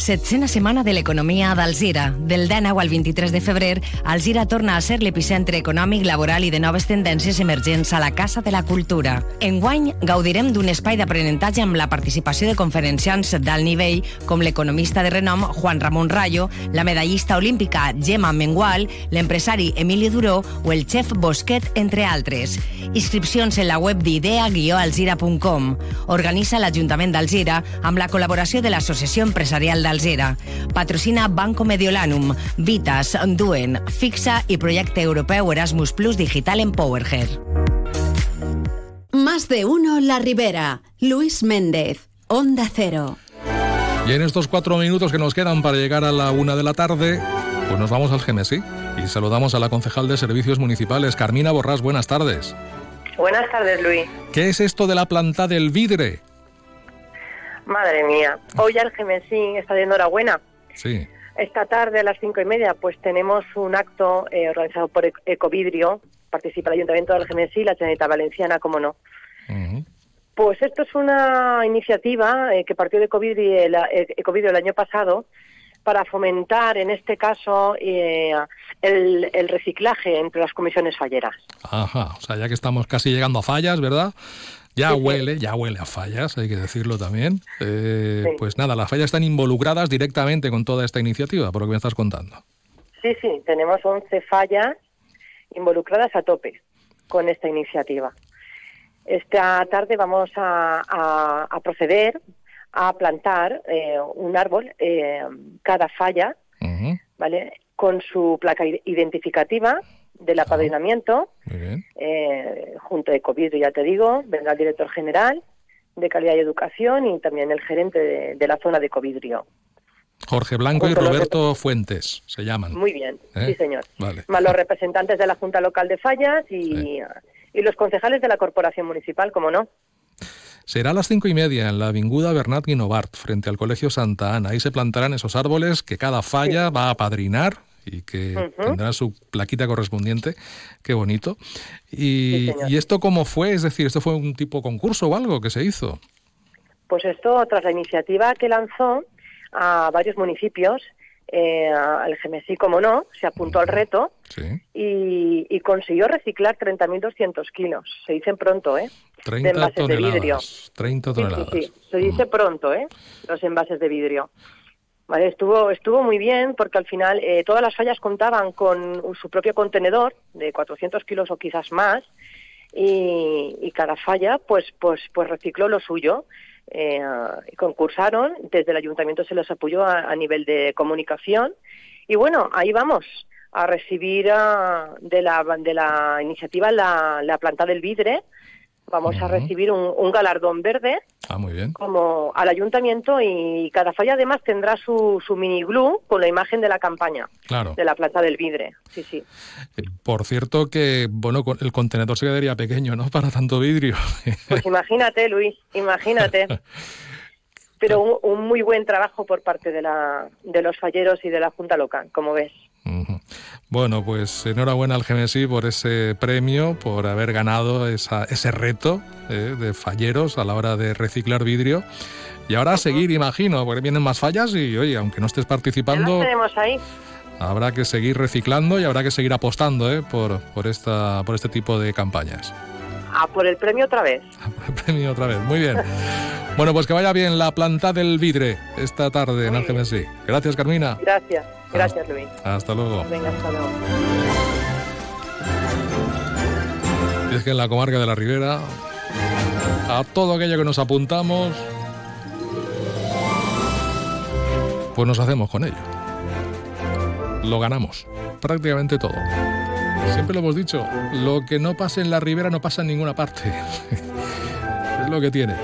Setzena setmana de l'economia d'Alzira. Del 19 al 23 de febrer, Alzira torna a ser l'epicentre econòmic, laboral i de noves tendències emergents a la Casa de la Cultura. Enguany, gaudirem d'un espai d'aprenentatge amb la participació de conferenciants d'alt nivell com l'economista de renom Juan Ramon Rayo, la medallista olímpica Gemma Mengual, l'empresari Emili Duró o el xef Bosquet, entre altres. Inscripcions en la web d'idea-alzira.com. Organitza l'Ajuntament d'Alzira amb la col·laboració de l'Associació Empresarial d'Alzira. Patrocina Banco Mediolanum, Vitas, Duen, Fixa i projecte europeu Erasmus Plus Digital Empowerher. Más de uno La Ribera. Luis Méndez. Onda Cero. Y en estos cuatro minutos que nos quedan para llegar a la una de la tarde, pues nos vamos al Gemesí y saludamos a la concejal de Servicios Municipales, Carmina Borrás. Buenas tardes. Buenas tardes, Luis. ¿Qué es esto de la planta del vidre? Madre mía, hoy el Gemesí está de enhorabuena. Sí. Esta tarde a las cinco y media pues tenemos un acto eh, organizado por Ec- Ecovidrio, participa el Ayuntamiento del Gemesí, la Generalitat Valenciana, como no. Pues esto es una iniciativa eh, que partió de Ecovidrio el, eh, Ecovidrio el año pasado para fomentar, en este caso, eh, el, el reciclaje entre las comisiones falleras. Ajá, o sea, ya que estamos casi llegando a fallas, ¿verdad? Ya huele, ya huele a fallas, hay que decirlo también. Eh, Sí. Pues nada, las fallas están involucradas directamente con toda esta iniciativa, por lo que me estás contando. Sí, sí, tenemos 11 fallas involucradas a tope con esta iniciativa. Esta tarde vamos a, a- a proceder a plantar eh, un árbol eh, cada falla, ¿vale? Con su placa id- identificativa del apadrinamiento, Muy bien. eh, junto a Ecovidrio, ya te digo, vendrá el director general de calidad y educación y también el gerente de, de la zona de Ecovidrio. Jorge Blanco y los Roberto Fuentes se llaman. Muy bien, ¿Eh? sí señor. Vale. Más los representantes de la Junta Local de Fallas y, y los concejales de la Corporación Municipal, como no. Será a las cinco y media en la Avinguda Bernat Guinovart, frente al Colegio Santa Ana. Ahí se plantarán esos árboles que cada falla va a padrinar y que tendrá su plaquita correspondiente. Qué bonito. Y, Sí, señor. ¿Y esto cómo fue? Es decir, ¿esto fue un tipo concurso o algo que se hizo? Pues esto, tras la iniciativa que lanzó a varios municipios, eh, el GMSI, como no, se apuntó al reto Sí. y, y consiguió reciclar 30.200 kilos. Se dicen pronto, ¿eh? 30 de envases de vidrio. toneladas. 30 Sí, sí, toneladas. sí, se dice pronto, ¿eh? Los envases de vidrio. Vale, estuvo, estuvo muy bien porque al final eh, todas las fallas contaban con su propio contenedor de 400 kilos o quizás más y, cada falla pues, pues, pues recicló lo suyo. Eh, concursaron, desde el ayuntamiento se les apoyó a, nivel de comunicación y bueno, ahí vamos a recibir ah, de, la, de la iniciativa la, la planta del vidre, vamos a recibir un, un galardón verde Ah, muy bien. como al ayuntamiento y cada falla además tendrá su, su mini glue con la imagen de la campaña Claro. de la planta del vidre. Sí, sí. Eh, Por cierto que, bueno, el contenedor se quedaría pequeño, ¿no? Para tanto vidrio. Pues imagínate, Luis, imagínate. Pero un, un muy buen trabajo por parte de, la, de los falleros y de la Junta Local, como ves. Bueno, pues enhorabuena al GMSI por ese premio, por haber ganado esa- ese reto eh, de falleros a la hora de reciclar vidrio. Y ahora a seguir, imagino, porque vienen más fallas y, oye, aunque no estés participando, los tenemos ahí. habrá que seguir reciclando y habrá que seguir apostando eh, por, por, esta, por este tipo de campañas. A por el premio otra vez. Premio otra vez, muy bien. Bueno, pues que vaya bien la planta del vidre esta tarde en el GMSI. Gracias, Carmina. Gracias, gracias, Luis. Hasta luego. Venga, hasta luego. Y es que en la comarca de la Ribera, a todo aquello que nos apuntamos, pues nos hacemos con ello. Lo ganamos, prácticamente todo. Siempre lo hemos dicho, lo que no pasa en la Ribera no pasa en ninguna parte. es lo que tiene.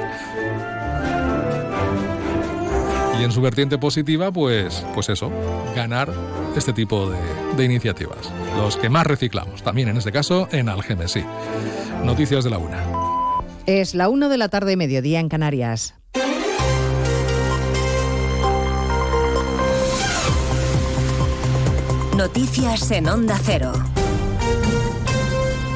Y en su vertiente positiva, pues, pues eso, ganar este tipo de, de iniciativas. Los que más reciclamos, también en este caso en Algemesí. Noticias de la una. Es la una de la tarde, mediodía en Canarias. Noticias en Onda Cero.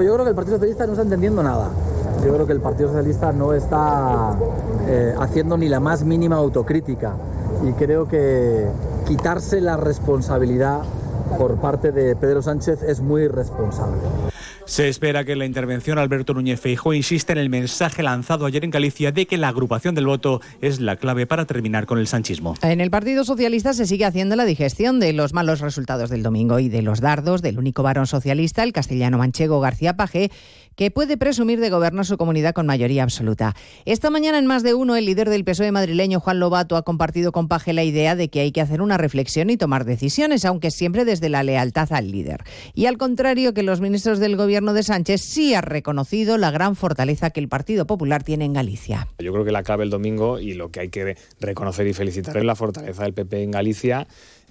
Yo creo que el Partido Socialista no está entendiendo nada. Yo creo que el Partido Socialista no está eh, haciendo ni la más mínima autocrítica. Y creo que quitarse la responsabilidad por parte de Pedro Sánchez es muy irresponsable. Se espera que la intervención Alberto Núñez Feijóo insiste en el mensaje lanzado ayer en Galicia de que la agrupación del voto es la clave para terminar con el sanchismo. En el Partido Socialista se sigue haciendo la digestión de los malos resultados del domingo y de los dardos del único varón socialista, el castellano manchego García Paje, que puede presumir de gobernar su comunidad con mayoría absoluta. Esta mañana en más de uno, el líder del PSOE madrileño, Juan Lobato, ha compartido con Paje la idea de que hay que hacer una reflexión y tomar decisiones, aunque siempre desde la lealtad al líder. Y al contrario que los ministros del gobierno de Sánchez, sí ha reconocido la gran fortaleza que el Partido Popular tiene en Galicia. Yo creo que la clave el domingo y lo que hay que reconocer y felicitar es la fortaleza del PP en Galicia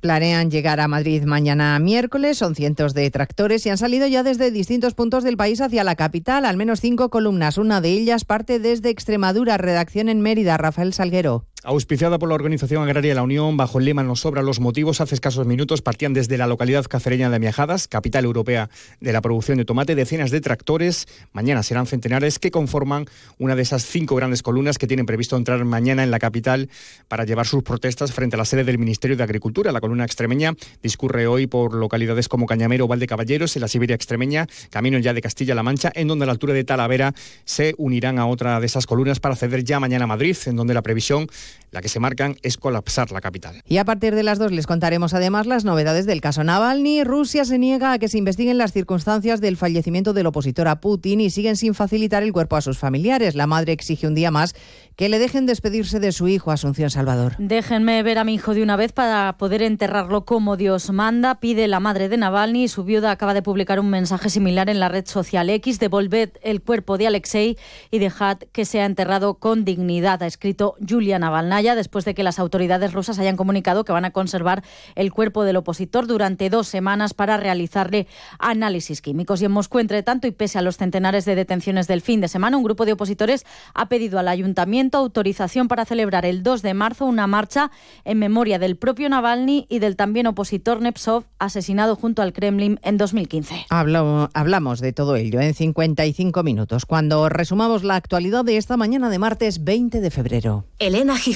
Planean llegar a Madrid mañana miércoles, son cientos de tractores y han salido ya desde distintos puntos del país hacia la capital, al menos cinco columnas. Una de ellas parte desde Extremadura, redacción en Mérida, Rafael Salguero. Auspiciada por la Organización Agraria La Unión, bajo el lema Nos sobra los motivos, hace escasos minutos partían desde la localidad cacereña de Miajadas, capital europea de la producción de tomate, decenas de tractores. Mañana serán centenares que conforman una de esas cinco grandes columnas que tienen previsto entrar mañana en la capital para llevar sus protestas frente a la sede del Ministerio de Agricultura. La columna extremeña discurre hoy por localidades como Cañamero o Valdecaballeros, en la Siberia extremeña, camino ya de Castilla-La Mancha, en donde a la altura de Talavera se unirán a otra de esas columnas para acceder ya mañana a Madrid, en donde la previsión la que se marcan es colapsar la capital. Y a partir de las dos les contaremos además las novedades del caso Navalny. Rusia se niega a que se investiguen las circunstancias del fallecimiento del opositor a Putin y siguen sin facilitar el cuerpo a sus familiares. La madre exige un día más que le dejen despedirse de su hijo, Asunción Salvador. Déjenme ver a mi hijo de una vez para poder enterrarlo como Dios manda, pide la madre de Navalny su viuda acaba de publicar un mensaje similar en la red social X. Devolved el cuerpo de Alexei y dejad que sea enterrado con dignidad, ha escrito Julia Navalnaya después de que las autoridades rusas hayan comunicado que van a conservar el cuerpo del opositor durante dos semanas para realizarle análisis químicos. Y en Moscú, entre tanto, y pese a los centenares de detenciones del fin de semana, un grupo de opositores ha pedido al ayuntamiento autorización para celebrar el 2 de marzo una marcha en memoria del propio Navalny y del también opositor Nepsov, asesinado junto al Kremlin en 2015. hablamos de todo ello en 55 minutos, cuando resumamos la actualidad de esta mañana de martes 20 de febrero. Elena Gijón,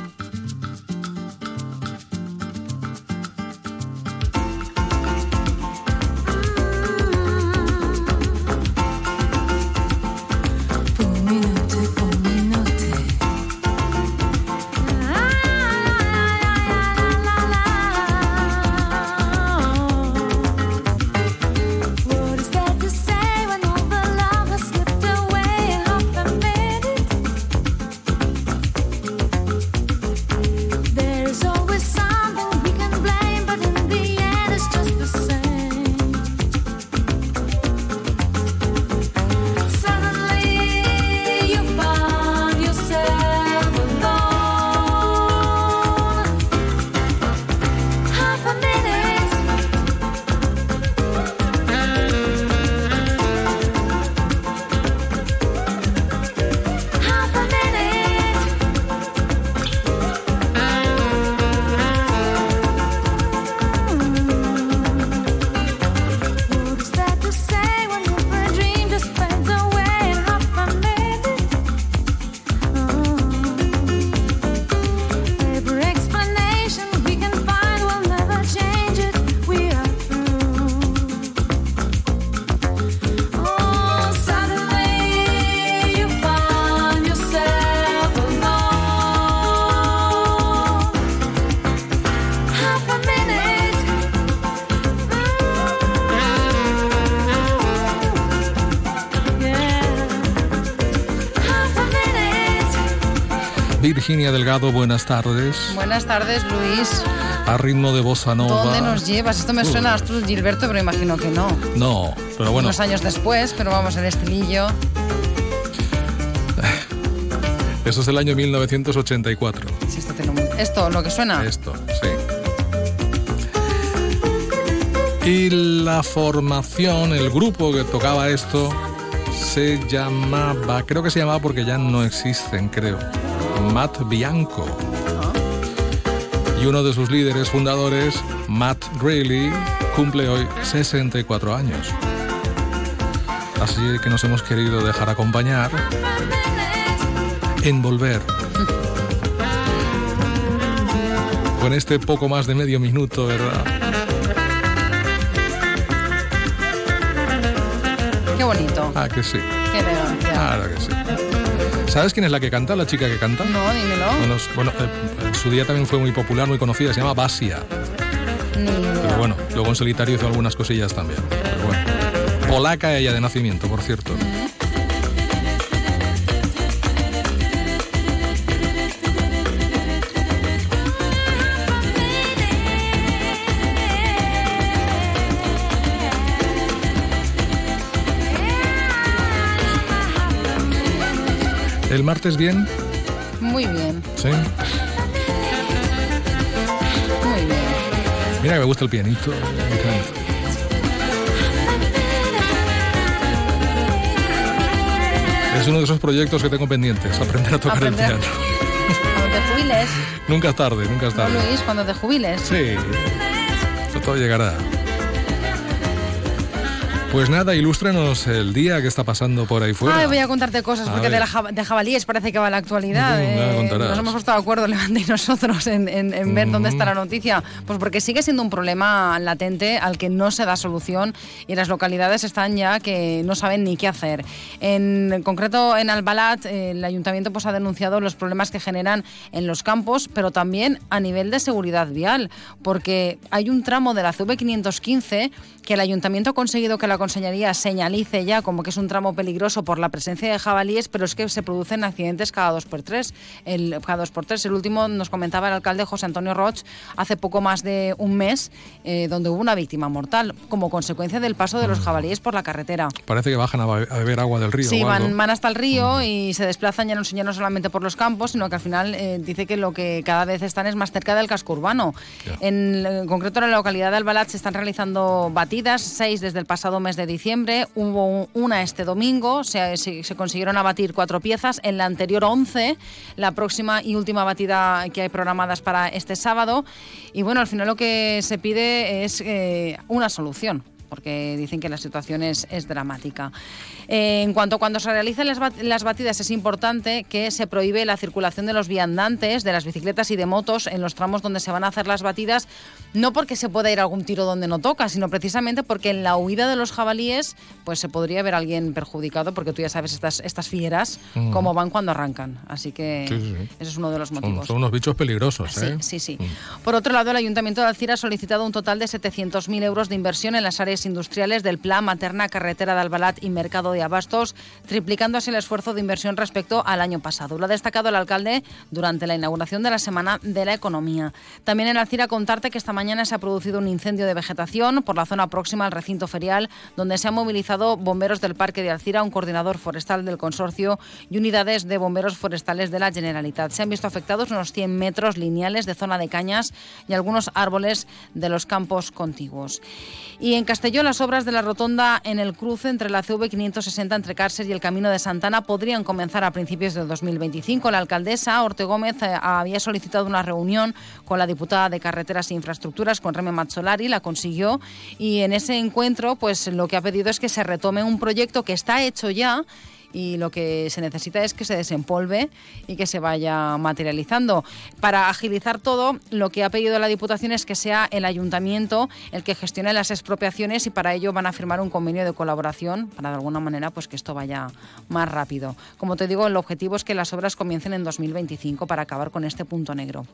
Virginia Delgado, buenas tardes. Buenas tardes, Luis. A ritmo de bossa nova. ¿Dónde nos llevas? Esto me suena a Astrid Gilberto, pero imagino que no. No, pero bueno. Unos años después, pero vamos, el estilillo. Eso es del año 1984. Sí, esto, esto, lo que suena. Esto, sí. Y la formación, el grupo que tocaba esto, se llamaba, creo que se llamaba porque ya no existen, creo, Matt Bianco. Y uno de sus líderes fundadores, Matt Greeley, cumple hoy 64 años. Así que nos hemos querido dejar acompañar en volver. Con este poco más de medio minuto, ¿verdad? Qué bonito. Ah, que sí. Qué elegancia. Claro que sí. ¿Sabes quién es la que canta, la chica que canta? No, dímelo. Bueno, bueno, eh, en su día también fue muy popular, muy conocida, se llama Basia. Ni idea. Pero bueno, luego en solitario hizo algunas cosillas también. Pero bueno. Polaca ella de nacimiento, por cierto. ¿El martes bien? Muy bien, Sí. muy bien. Mira que me gusta el pianito. Es uno de esos proyectos que tengo pendientes, aprender a tocar Aprender. el piano. Cuando te jubiles, Nunca es tarde, nunca es ¿no, tarde. Luis? Cuando te jubiles. Sí, todo llegará. Pues nada, ilústrenos el día que está pasando por ahí fuera. Ay, voy a contarte cosas, A porque de, la de jabalíes parece que va la actualidad. Mm, ya eh, nos hemos puesto de acuerdo, Levante y nosotros, en, en- en ver dónde está la noticia. Pues porque sigue siendo un problema latente al que no se da solución y las localidades están ya que no saben ni qué hacer. En concreto, en Albalat, el ayuntamiento pues, ha denunciado los problemas que generan en los campos, pero también a nivel de seguridad vial, porque hay un tramo de la CV515 que el ayuntamiento ha conseguido que la señalice ya como que es un tramo peligroso por la presencia de jabalíes, pero es que se producen accidentes cada dos por tres. El, cada dos por tres. El último nos comentaba el alcalde José Antonio Roch hace poco más de un mes, eh, donde hubo una víctima mortal como consecuencia del paso de los jabalíes por la carretera. Parece que bajan a, be- a beber agua del río. Sí, van, van hasta el río y se desplazan ya no, ya no solamente por los campos, sino que al final eh, dice que lo que cada vez están es más cerca del casco urbano. En, en concreto, en la localidad de Albalat se están realizando batidas, seis desde el pasado mes de diciembre. Hubo un- una este domingo, se consiguieron abatir cuatro piezas. En la anterior, 11. La próxima y última batida que hay programadas para este sábado. Y bueno, al final lo que se pide es eh, una solución porque dicen que la situación es, es dramática. Eh, en cuanto a cuando se realicen las, las batidas, es importante que se prohíbe la circulación de los viandantes, de las bicicletas y de motos en los tramos donde se van a hacer las batidas, no porque se pueda ir a algún tiro donde no toca, sino precisamente porque en la huida de los jabalíes pues se podría ver alguien perjudicado, porque tú ya sabes estas, estas fieras Mm. cómo van cuando arrancan. Así que Sí, sí, ese es uno de los Son, motivos. son unos bichos peligrosos, ¿eh? Sí, sí, sí. Por otro lado, el Ayuntamiento de Alcira ha solicitado un total de 700.000 euros de inversión en las áreas industriales del Plan Materna, Carretera de Albalat y Mercado de Abastos, triplicando así el esfuerzo de inversión respecto al año pasado. Lo ha destacado el alcalde durante la inauguración de la Semana de la Economía. También en Alcira contarte que esta mañana se ha producido un incendio de vegetación por la zona próxima al recinto ferial, donde se han movilizado bomberos del Parque de Alcira, un coordinador forestal del consorcio y unidades de bomberos forestales de la Generalitat. Se han visto afectados unos 100 metros lineales de zona de cañas y algunos árboles de los campos contiguos. Y en Castelló, las obras de la rotonda en el cruce entre la CV 560 entre Cárcer y el Camino de Santana podrían comenzar a principios de 2025. La alcaldesa Orte Gómez eh, había solicitado una reunión con la diputada de Carreteras e Infraestructuras, con Reme Mazzolari, la consiguió y en ese encuentro pues lo que ha pedido es que se retome un proyecto que está hecho ya y lo que se necesita es que se desempolve y que se vaya materializando. Para agilizar todo, lo que ha pedido la Diputación es que sea el Ayuntamiento el que gestione las expropiaciones y para ello van a firmar un convenio de colaboración para de alguna manera pues que esto vaya más rápido. Como te digo, el objetivo es que las obras comiencen en 2025 para acabar con este punto negro.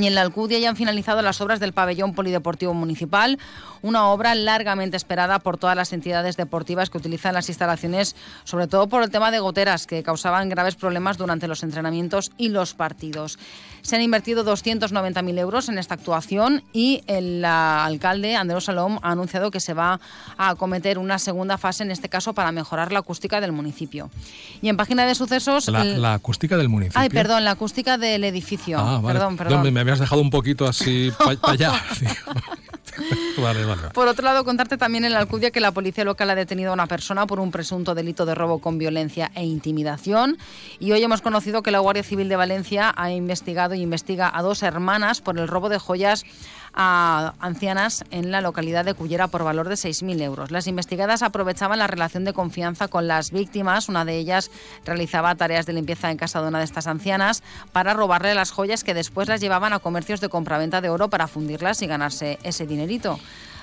Y en la Alcudia ya han finalizado las obras del pabellón polideportivo municipal, una obra largamente esperada por todas las entidades deportivas que utilizan las instalaciones, sobre todo por el tema de goteras que causaban graves problemas durante los entrenamientos y los partidos. Se han invertido 290.000 euros en esta actuación y el alcalde, Andrés Salom, ha anunciado que se va a acometer una segunda fase, en este caso para mejorar la acústica del municipio. Y en página de sucesos... La, el- la acústica del municipio. Ay, perdón, la acústica del edificio. Ah, vale. Perdón, No, perdón. me, me habías dejado un poquito así para allá. vale, vale. Por otro lado, contarte también en la Alcudia que la policía local ha detenido a una persona por un presunto delito de robo con violencia e intimidación. Y hoy hemos conocido que la Guardia Civil de Valencia ha investigado y investiga a dos hermanas por el robo de joyas a ancianas en la localidad de Cullera por valor de 6.000 euros. Las investigadas aprovechaban la relación de confianza con las víctimas. Una de ellas realizaba tareas de limpieza en casa de una de estas ancianas para robarle las joyas que después las llevaban a comercios de compraventa de oro para fundirlas y ganarse ese dinerito.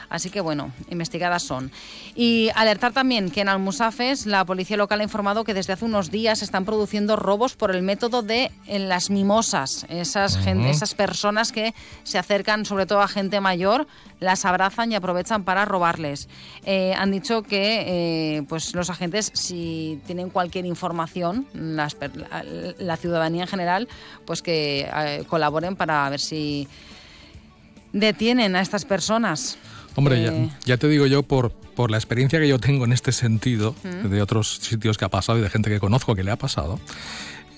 Así que bueno, investigadas son. Y alertar también que en Almusafes la policía local ha informado que desde hace unos días se están produciendo robos por el método de en las mimosas. Esas, gen- Ujú. esas personas que se acercan sobre todo a gente mayor, las abrazan y aprovechan para robarles. Eh, han dicho que eh, pues los agentes, si tienen cualquier información, las la, la ciudadanía en general, pues que eh, colaboren para ver si detienen a estas personas. Hombre, Eh, ya, ya te digo yo, por, por la experiencia que yo tengo en este sentido, Mm. de otros sitios que ha pasado y de gente que conozco que le ha pasado,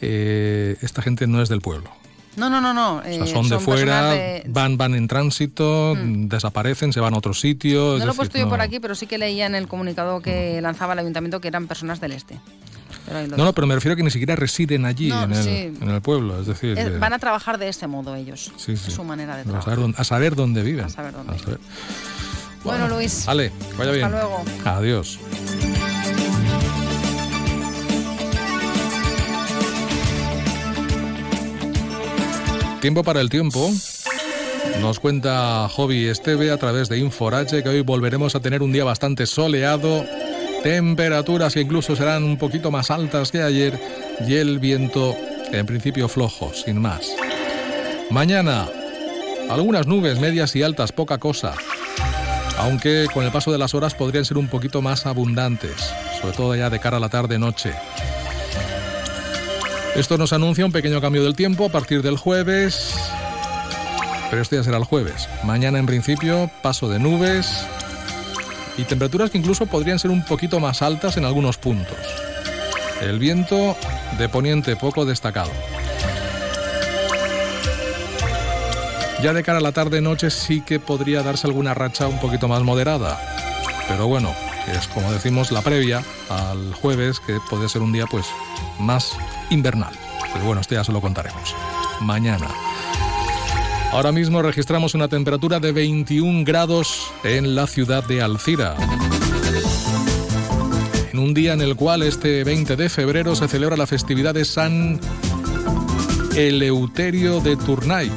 eh, esta gente no es del pueblo. No, no, no, no. O sea, eh, son de fuera, de- van, van en tránsito, desaparecen, se van a otro sitio. No lo he puesto yo no- por aquí, pero sí que leía en el comunicado que lanzaba el ayuntamiento que eran personas del este. No, no, pero me refiero a que ni siquiera residen allí, No, en, el, sí. en el pueblo. Es decir, van a trabajar de este modo ellos. Sí, sí. Es su manera de a, trabajar. saber dónde, a saber dónde viven. A saber dónde A saber. Bueno, Luis. Ale, vaya bien. Hasta luego. Adiós. Tiempo para el tiempo. Nos cuenta Hobby Esteve a través de Inforache que hoy volveremos a tener un día bastante soleado, temperaturas que incluso serán un poquito más altas que ayer y el viento en principio flojo, sin más. Mañana, algunas nubes medias y altas, poca cosa, aunque con el paso de las horas podrían ser un poquito más abundantes, sobre todo ya de cara a la tarde-noche. Esto nos anuncia un pequeño cambio del tiempo a partir del jueves, pero esto ya será el jueves. Mañana en principio paso de nubes y temperaturas que incluso podrían ser un poquito más altas en algunos puntos. El viento de poniente poco destacado. Ya de cara a la tarde-noche sí que podría darse alguna racha un poquito más moderada. Pero bueno, es como decimos la previa al jueves, que puede ser un día pues más invernal. Pero bueno, esto ya se lo contaremos. Mañana. Ahora mismo registramos una temperatura de 21 grados en la ciudad de Alcira. En un día en el cual este 20 de febrero se celebra la festividad de San Eleuterio de Tournai,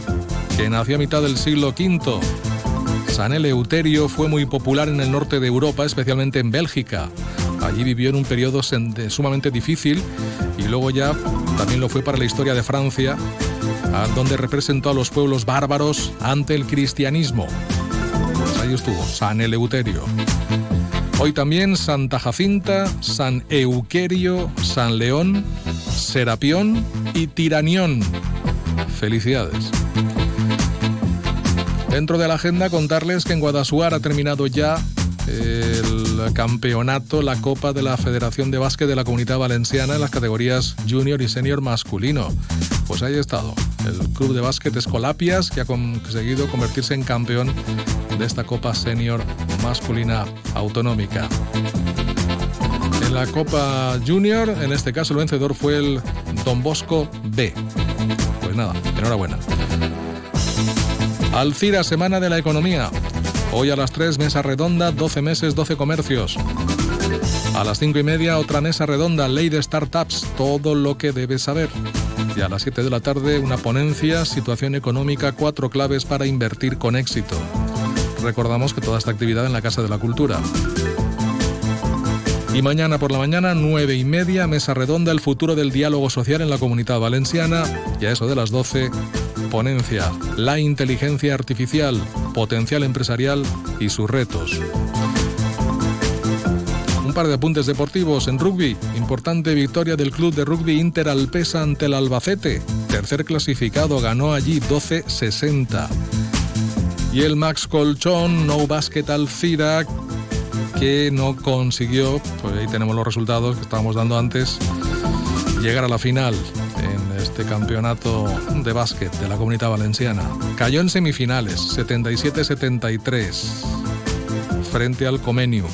que nació a mitad del siglo V. San Eleuterio fue muy popular en el norte de Europa, especialmente en Bélgica. Allí vivió en un periodo sumamente difícil y luego ya también lo fue para la historia de Francia, donde representó a los pueblos bárbaros ante el cristianismo. Pues ahí estuvo, San Eleuterio. Hoy también Santa Jacinta, San Euquerio, San León, Serapión y Tiranión. Felicidades. Dentro de la agenda contarles que en Guadasuar ha terminado ya el campeonato, la Copa de la Federación de Básquet de la Comunidad Valenciana en las categorías junior y senior masculino. Pues ahí ha estado el Club de Básquet Escolapias que ha conseguido convertirse en campeón de esta Copa Senior Masculina Autonómica. En la Copa Junior, en este caso el vencedor fue el Don Bosco B. Pues nada, enhorabuena. Alcira, Semana de la Economía. Hoy a las 3, mesa redonda, 12 meses, 12 comercios. A las 5 y media, otra mesa redonda, ley de startups, todo lo que debes saber. Y a las 7 de la tarde, una ponencia, situación económica, cuatro claves para invertir con éxito. Recordamos que toda esta actividad en la Casa de la Cultura. Y mañana por la mañana, nueve y media, mesa redonda, el futuro del diálogo social en la comunidad valenciana. Y a eso de las 12, ponencia, la inteligencia artificial, potencial empresarial y sus retos. Un par de apuntes deportivos en rugby. Importante victoria del club de rugby Inter Alpesa ante el Albacete. Tercer clasificado ganó allí 12-60. Y el Max Colchón, No Basket Alcira, que no consiguió, pues ahí tenemos los resultados que estábamos dando antes, llegar a la final este campeonato de básquet de la comunidad valenciana. Cayó en semifinales, 77-73, frente al Comenius.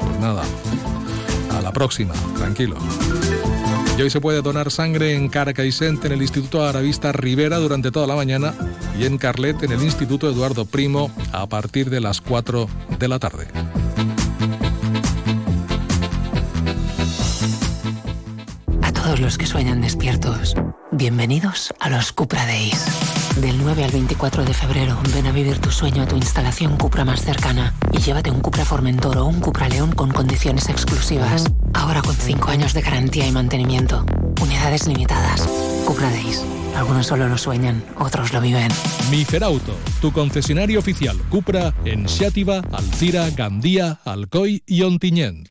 Pues nada, a la próxima, tranquilo. Y hoy se puede donar sangre en Carcaixent, en el Instituto Aravista Rivera durante toda la mañana y en Carlet, en el Instituto Eduardo Primo, a partir de las 4 de la tarde. A todos los que sueñan despiertos, bienvenidos a los Cupra Days. Del 9 al 24 de febrero, ven a vivir tu sueño a tu instalación Cupra más cercana y llévate un Cupra Formentor o un Cupra León con condiciones exclusivas. Ahora con 5 años de garantía y mantenimiento. Unidades limitadas. Cupra Days. Algunos solo lo sueñan, otros lo viven. Miferauto, tu concesionario oficial Cupra en Xàtiva, Alcira, Gandía, Alcoi i Ontinyent.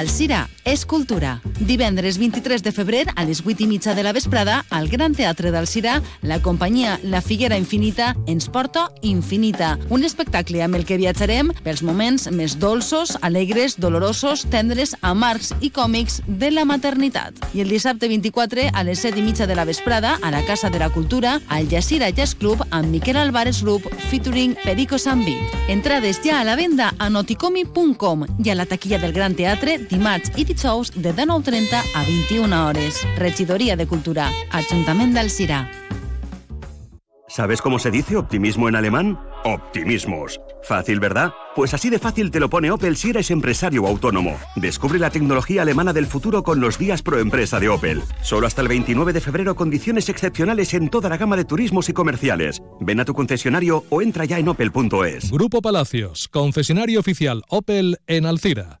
Alcira és cultura. Divendres 23 de febrer a les 8 i mitja de la vesprada al Gran Teatre d'Alcira la companyia La Figuera Infinita ens porta Infinita, un espectacle amb el que viatjarem pels moments més dolços, alegres, dolorosos, tendres, amargs i còmics de la maternitat. I el dissabte 24 a les 7 i mitja de la vesprada a la Casa de la Cultura al Yacira Jazz Club amb Miquel Álvarez Group featuring Perico Sambi. Entrades ja a la venda a noticomi.com i a la taquilla del Gran Teatre dimarts i dijous de 19.30 a 21 hores. Regidoria de Cultura, Ajuntament d'Alcira. ¿Sabes cómo se dice optimismo en alemán? Optimismos. Fácil, ¿verdad? Pues así de fácil te lo pone Opel si eres empresario o autónomo. Descubre la tecnología alemana del futuro con los días pro empresa de Opel. Solo hasta el 29 de febrero condiciones excepcionales en toda la gama de turismos y comerciales. Ven a tu concesionario o entra ya en opel.es. Grupo Palacios, concesionario oficial Opel en Alcira,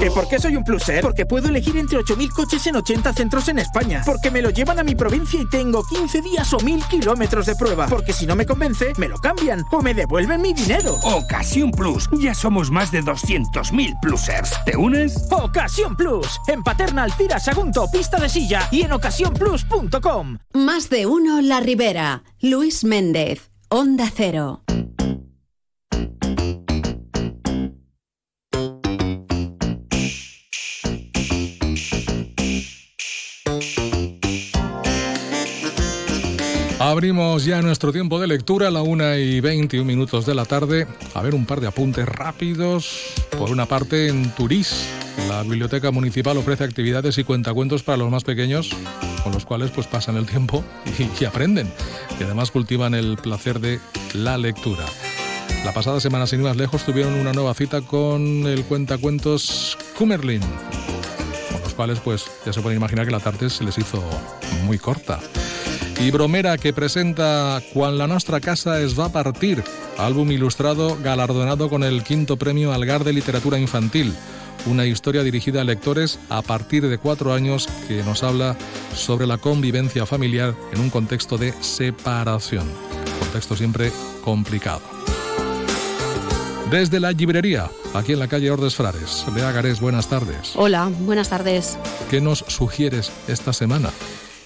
¿Que por qué soy un pluser? Porque puedo elegir entre 8.000 coches en 80 centros en España. Porque me lo llevan a mi provincia y tengo 15 días o 1.000 kilómetros de prueba. Porque si no me convence, me lo cambian o me devuelven mi dinero. Ocasión Plus. Ya somos más de 200.000 plusers. ¿Te unes? Ocasión Plus. En Paterna, Alcira, Sagunto, Pista de Silla y en ocasiónplus.com. Más de uno La Ribera. Luis Méndez. Onda Cero. Abrimos ya nuestro tiempo de lectura a la 1 y 21 minutos de la tarde. A ver un par de apuntes rápidos. Por una parte, en Turís, la Biblioteca Municipal ofrece actividades y cuentacuentos para los más pequeños, con los cuales pues pasan el tiempo y, y aprenden. Y además cultivan el placer de la lectura. La pasada semana, sin ir más lejos, tuvieron una nueva cita con el cuentacuentos Kummerlin, con los cuales pues ya se pueden imaginar que la tarde se les hizo muy corta. Y Bromera que presenta Cuan la nostra casa es va a partir, álbum ilustrado galardonado con el quinto premio Algar de Literatura Infantil. Una historia dirigida a lectores a partir de cuatro años que nos habla sobre la convivencia familiar en un contexto de separación. Contexto siempre complicado. Desde la librería, aquí en la calle Ordes Frares. Bea Garés, buenas tardes. Hola, buenas tardes. ¿Qué nos sugieres esta semana?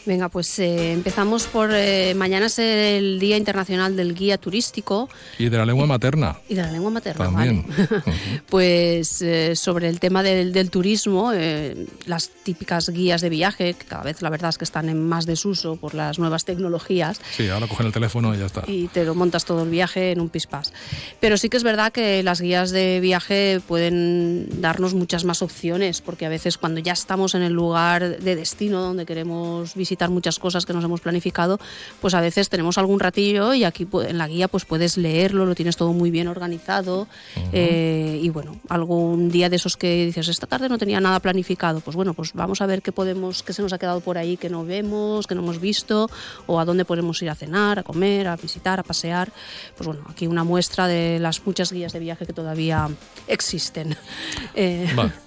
Venga, pues eh, empezamos por eh, mañana es el Día Internacional del Guía Turístico Y de la lengua materna. y de la lengua materna, También. ¿vale? pues eh, sobre el tema del, del turismo, eh, las típicas guías de viaje, que cada vez la verdad es que están en más desuso por las nuevas tecnologías, Sí, ahora cogen el teléfono y ya está. y te lo montas todo el viaje en un pispás. Pero sí que es verdad que las guías de viaje pueden darnos muchas más opciones, porque a veces cuando ya estamos en el lugar de destino donde queremos visitar muchas cosas que nos hemos planificado, pues a veces tenemos algún ratillo y aquí en la guía pues puedes leerlo, lo tienes todo muy bien organizado eh, y bueno, algún día de esos que dices, esta tarde no tenía nada planificado, pues bueno, pues vamos a ver qué podemos, qué se nos ha quedado por ahí que no vemos, que no hemos visto o a dónde podemos ir a cenar, a comer, a visitar, a pasear. Pues bueno, aquí una muestra de las muchas guías de viaje que todavía existen. Eh, Vale.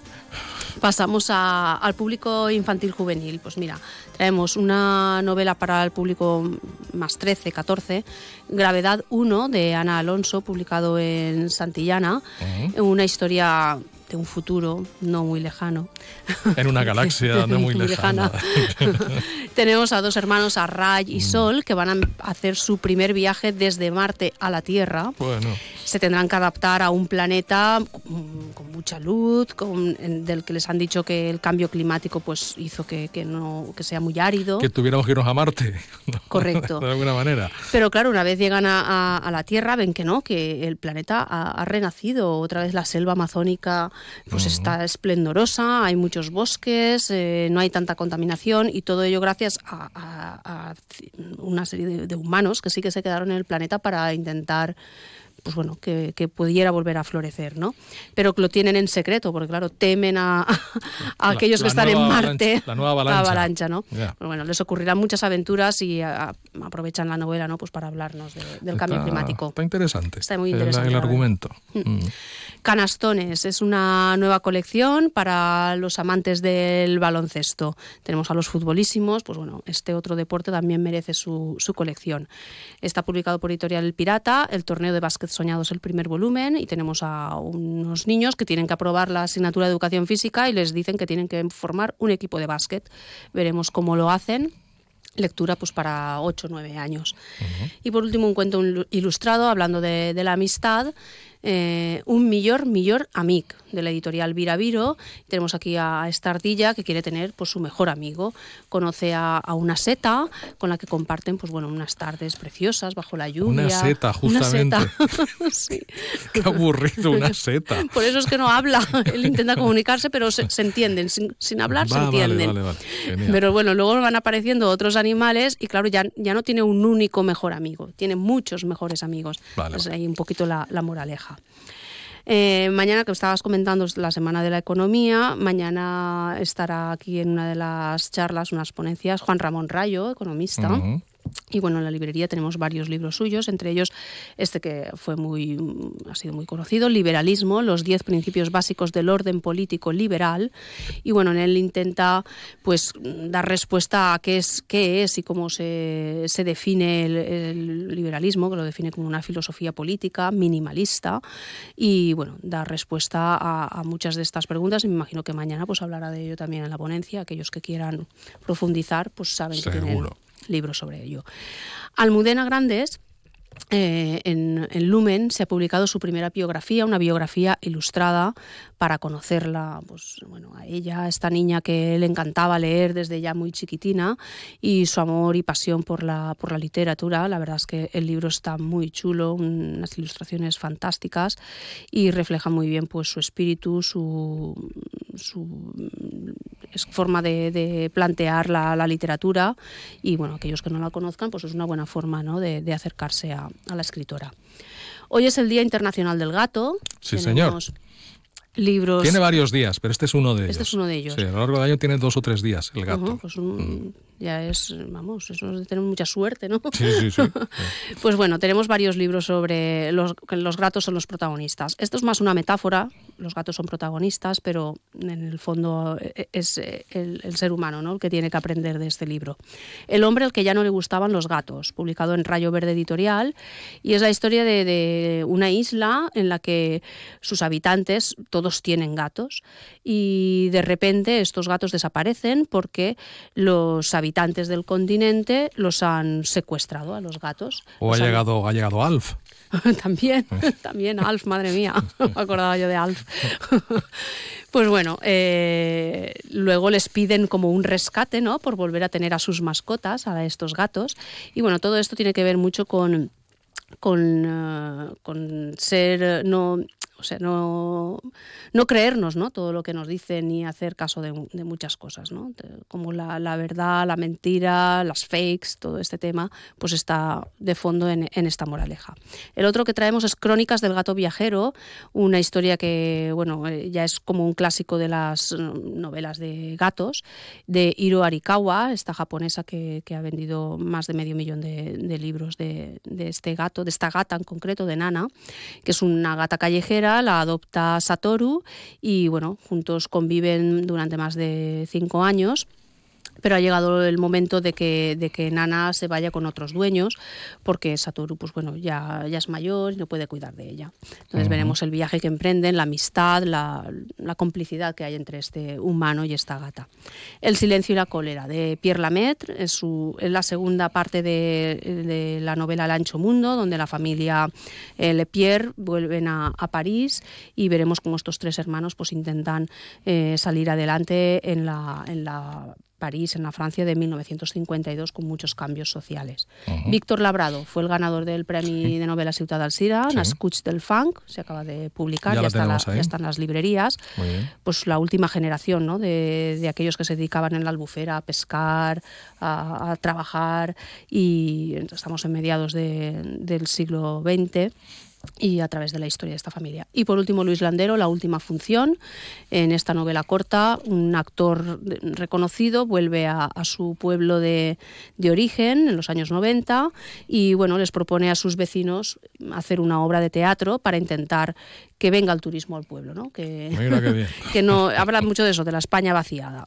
Pasamos a- al público infantil juvenil. Pues mira, traemos una novela para el público más 13, 14, Gravedad 1 de Ana Alonso, publicado en Santillana. Una historia de un futuro no muy lejano. En una galaxia no muy lejana. Tenemos a dos hermanos, a Ray y Sol, que van a hacer su primer viaje desde Marte a la Tierra. Bueno, Se tendrán que adaptar a un planeta con, con mucha luz, con- en- del que les han dicho que el cambio climático pues hizo que, que no, que sea muy árido. que tuviéramos que irnos a Marte. Correcto. De alguna manera. Pero claro, una vez llegan a, a- a la Tierra ven que no, que el planeta ha, ha renacido. Otra vez la selva amazónica pues está esplendorosa, hay muchos bosques, eh, no hay tanta contaminación y todo ello gracias a, a- a una serie de, de humanos que sí que se quedaron en el planeta para intentar pues bueno, que, que pudiera volver a florecer, ¿no? Pero que lo tienen en secreto, porque claro, temen a, a La- aquellos la que están en Marte. avalancha- la nueva avalancha. ¿no? Ya. Pero bueno, les ocurrirán muchas aventuras y a- aprovechan la novela, ¿no? Pues para hablarnos de- del cambio Está- climático. Está interesante. Está muy el- interesante, El, la verdad. argumento. Mm. Canastones es una nueva colección para los amantes del baloncesto. Tenemos a los futbolísimos, pues bueno, este otro deporte también merece su, su colección. Está publicado por Editorial El Pirata, el torneo de básquet soñado es el primer volumen y tenemos a unos niños que tienen que aprobar la asignatura de educación física y les dicen que tienen que formar un equipo de básquet. Veremos cómo lo hacen. lectura pues para 8 o 9 años. Y por último un cuento ilustrado hablando de, de la amistad eh, un millor, millor amic, de la editorial Viraviro. Tenemos aquí a esta ardilla que quiere tener pues, su mejor amigo. Conoce a, una seta con la que comparten pues, bueno, unas tardes preciosas bajo la lluvia. Una seta, justamente. sí. Qué aburrido, una seta. Por eso es que no habla. Él intenta comunicarse, pero se, entienden. Sin, hablar, se entienden. pero bueno, luego van apareciendo otros animales y claro, ya, ya no tiene un único mejor amigo. Tiene muchos mejores amigos. es ahí un poquito la moraleja. Eh, mañana, que estabas comentando, es la Semana de la Economía. Mañana estará aquí en una de las charlas, unas ponencias, Juan Ramón Rayo, economista. Y bueno, en la librería tenemos varios libros suyos, entre ellos este que fue muy, ha sido muy conocido, Liberalismo, los diez principios básicos del orden político liberal. Y bueno, en él intenta pues dar respuesta a qué es, qué es y cómo se, se define el, liberalismo, que lo define como una filosofía política minimalista. Y bueno, dar respuesta a, muchas de estas preguntas. Y me imagino que mañana pues hablará de ello también en la ponencia. Aquellos que quieran profundizar, pues saben que tienen libros sobre ello. Almudena Grandes eh, en, Lumen se ha publicado su primera biografía, una biografía ilustrada para conocerla, pues bueno, a ella, a esta niña que le encantaba leer desde ya muy chiquitina y su amor y pasión por la, por la literatura. La verdad es que el libro está muy chulo, unas ilustraciones fantásticas y refleja muy bien pues su espíritu, su, su forma de, plantear la, literatura y bueno, aquellos que no la conozcan, pues es una buena forma ¿no? de, acercarse a, la escritora. Hoy es el Día Internacional del Gato. Sí, señor. Libros. Tiene varios días, pero este es uno de ellos. Este es uno de ellos. Sí, a lo largo del año tiene dos o tres días el gato. pues un, ya es, vamos, eso es de tener mucha suerte, ¿no? Sí, sí, sí. pues bueno, tenemos varios libros sobre los, que los gatos son los protagonistas. Esto es más una metáfora, los gatos son protagonistas, pero en el fondo eh, es eh, el, ser humano, ¿no? El que tiene que aprender de este libro. El hombre al que ya no le gustaban los gatos, publicado en Rayo Verde Editorial, y es la historia de, de una isla en la que sus habitantes todos tienen gatos y de repente estos gatos desaparecen porque los habitantes habitantes del continente los han secuestrado a los gatos. O ha llegado, ha llegado Alf. también, también Alf, madre mía, me acordaba yo de Alf. pues bueno, eh, luego les piden como un rescate, ¿no? Por volver a tener a sus mascotas, a estos gatos. Y bueno, todo esto tiene que ver mucho con con, eh, con ser no o sea, no, no creernos ¿no? todo lo que nos dicen ni hacer caso de, muchas cosas, ¿no? como la, la, verdad, la mentira, las fakes, todo este tema, pues está de fondo en, en, esta moraleja. El otro que traemos es Crónicas del gato viajero, una historia que bueno, eh, ya es como un clásico de las novelas de gatos, de Hiro Arikawa, esta japonesa que, que ha vendido más de medio millón de, de libros de, de este gato, de esta gata en concreto, de Nana, que es una gata callejera la adopta Satoru y bueno, juntos conviven durante más de cinco años pero ha llegado el momento de que, de que Nana se vaya con otros dueños, porque Satoru pues bueno, ya, ya es mayor y no puede cuidar de ella. Entonces veremos el viaje que emprenden, la amistad, la, la, complicidad que hay entre este humano y esta gata. El silencio y la cólera, de Pierre Lamaitre, es, su, es la segunda parte de, de, la novela El ancho mundo, donde la familia eh, Le Pierre vuelven a, a, París y veremos cómo estos tres hermanos pues intentan eh, salir adelante en la, en la París, en la Francia de 1952, con muchos cambios sociales. Víctor Labrado fue el ganador del premio de novela Ciudad Alcira, sí. del Funk, se acaba de publicar, ya, está están las librerías. Pues la última generación ¿no? de, aquellos que se dedicaban en la albufera a pescar, a, trabajar, y estamos en mediados del siglo XX y a través de la historia de esta familia. Y por último, Luis Landero, La última función. En esta novela corta, un actor reconocido vuelve a, su pueblo de, de, origen en los años 90 y bueno, les propone a sus vecinos hacer una obra de teatro para intentar que venga el turismo al pueblo, ¿no? Que, que no habla mucho de eso, de la España vaciada.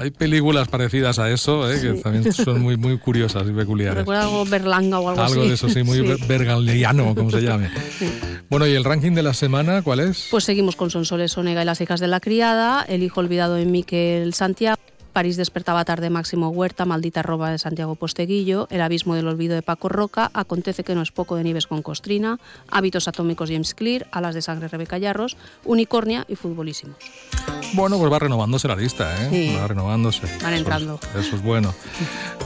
Hay, películas parecidas a eso, ¿eh? que también son muy, muy curiosas y peculiares. Recuerda algo Berlanga o algo, así. Algo de eso, sí, muy sí. como se llame. Bueno, ¿y el ranking de la semana cuál es? Pues seguimos con Sonsoles Onega y las hijas de la criada, El hijo olvidado de Miquel Santiago, París despertaba tarde Máximo Huerta, Maldita Roba de Santiago Posteguillo, El abismo del olvido de Paco Roca, Acontece que no es poco de Nieves con Costrina, Hábitos atómicos James Clear, Alas de sangre Rebeca Yarros, Unicornia y Futbolísimos. Bueno, pues va renovándose la lista, ¿eh? Sí. Va renovándose. Van entrando. Eso es, eso es bueno.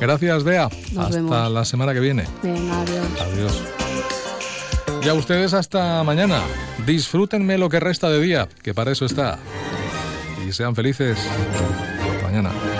Gracias, Bea. Nos Hasta vemos. la semana que viene. Venga, adiós. Adiós. Y a ustedes hasta mañana. Disfrútenme lo que resta de día, que para eso está. Y sean felices. Hasta mañana.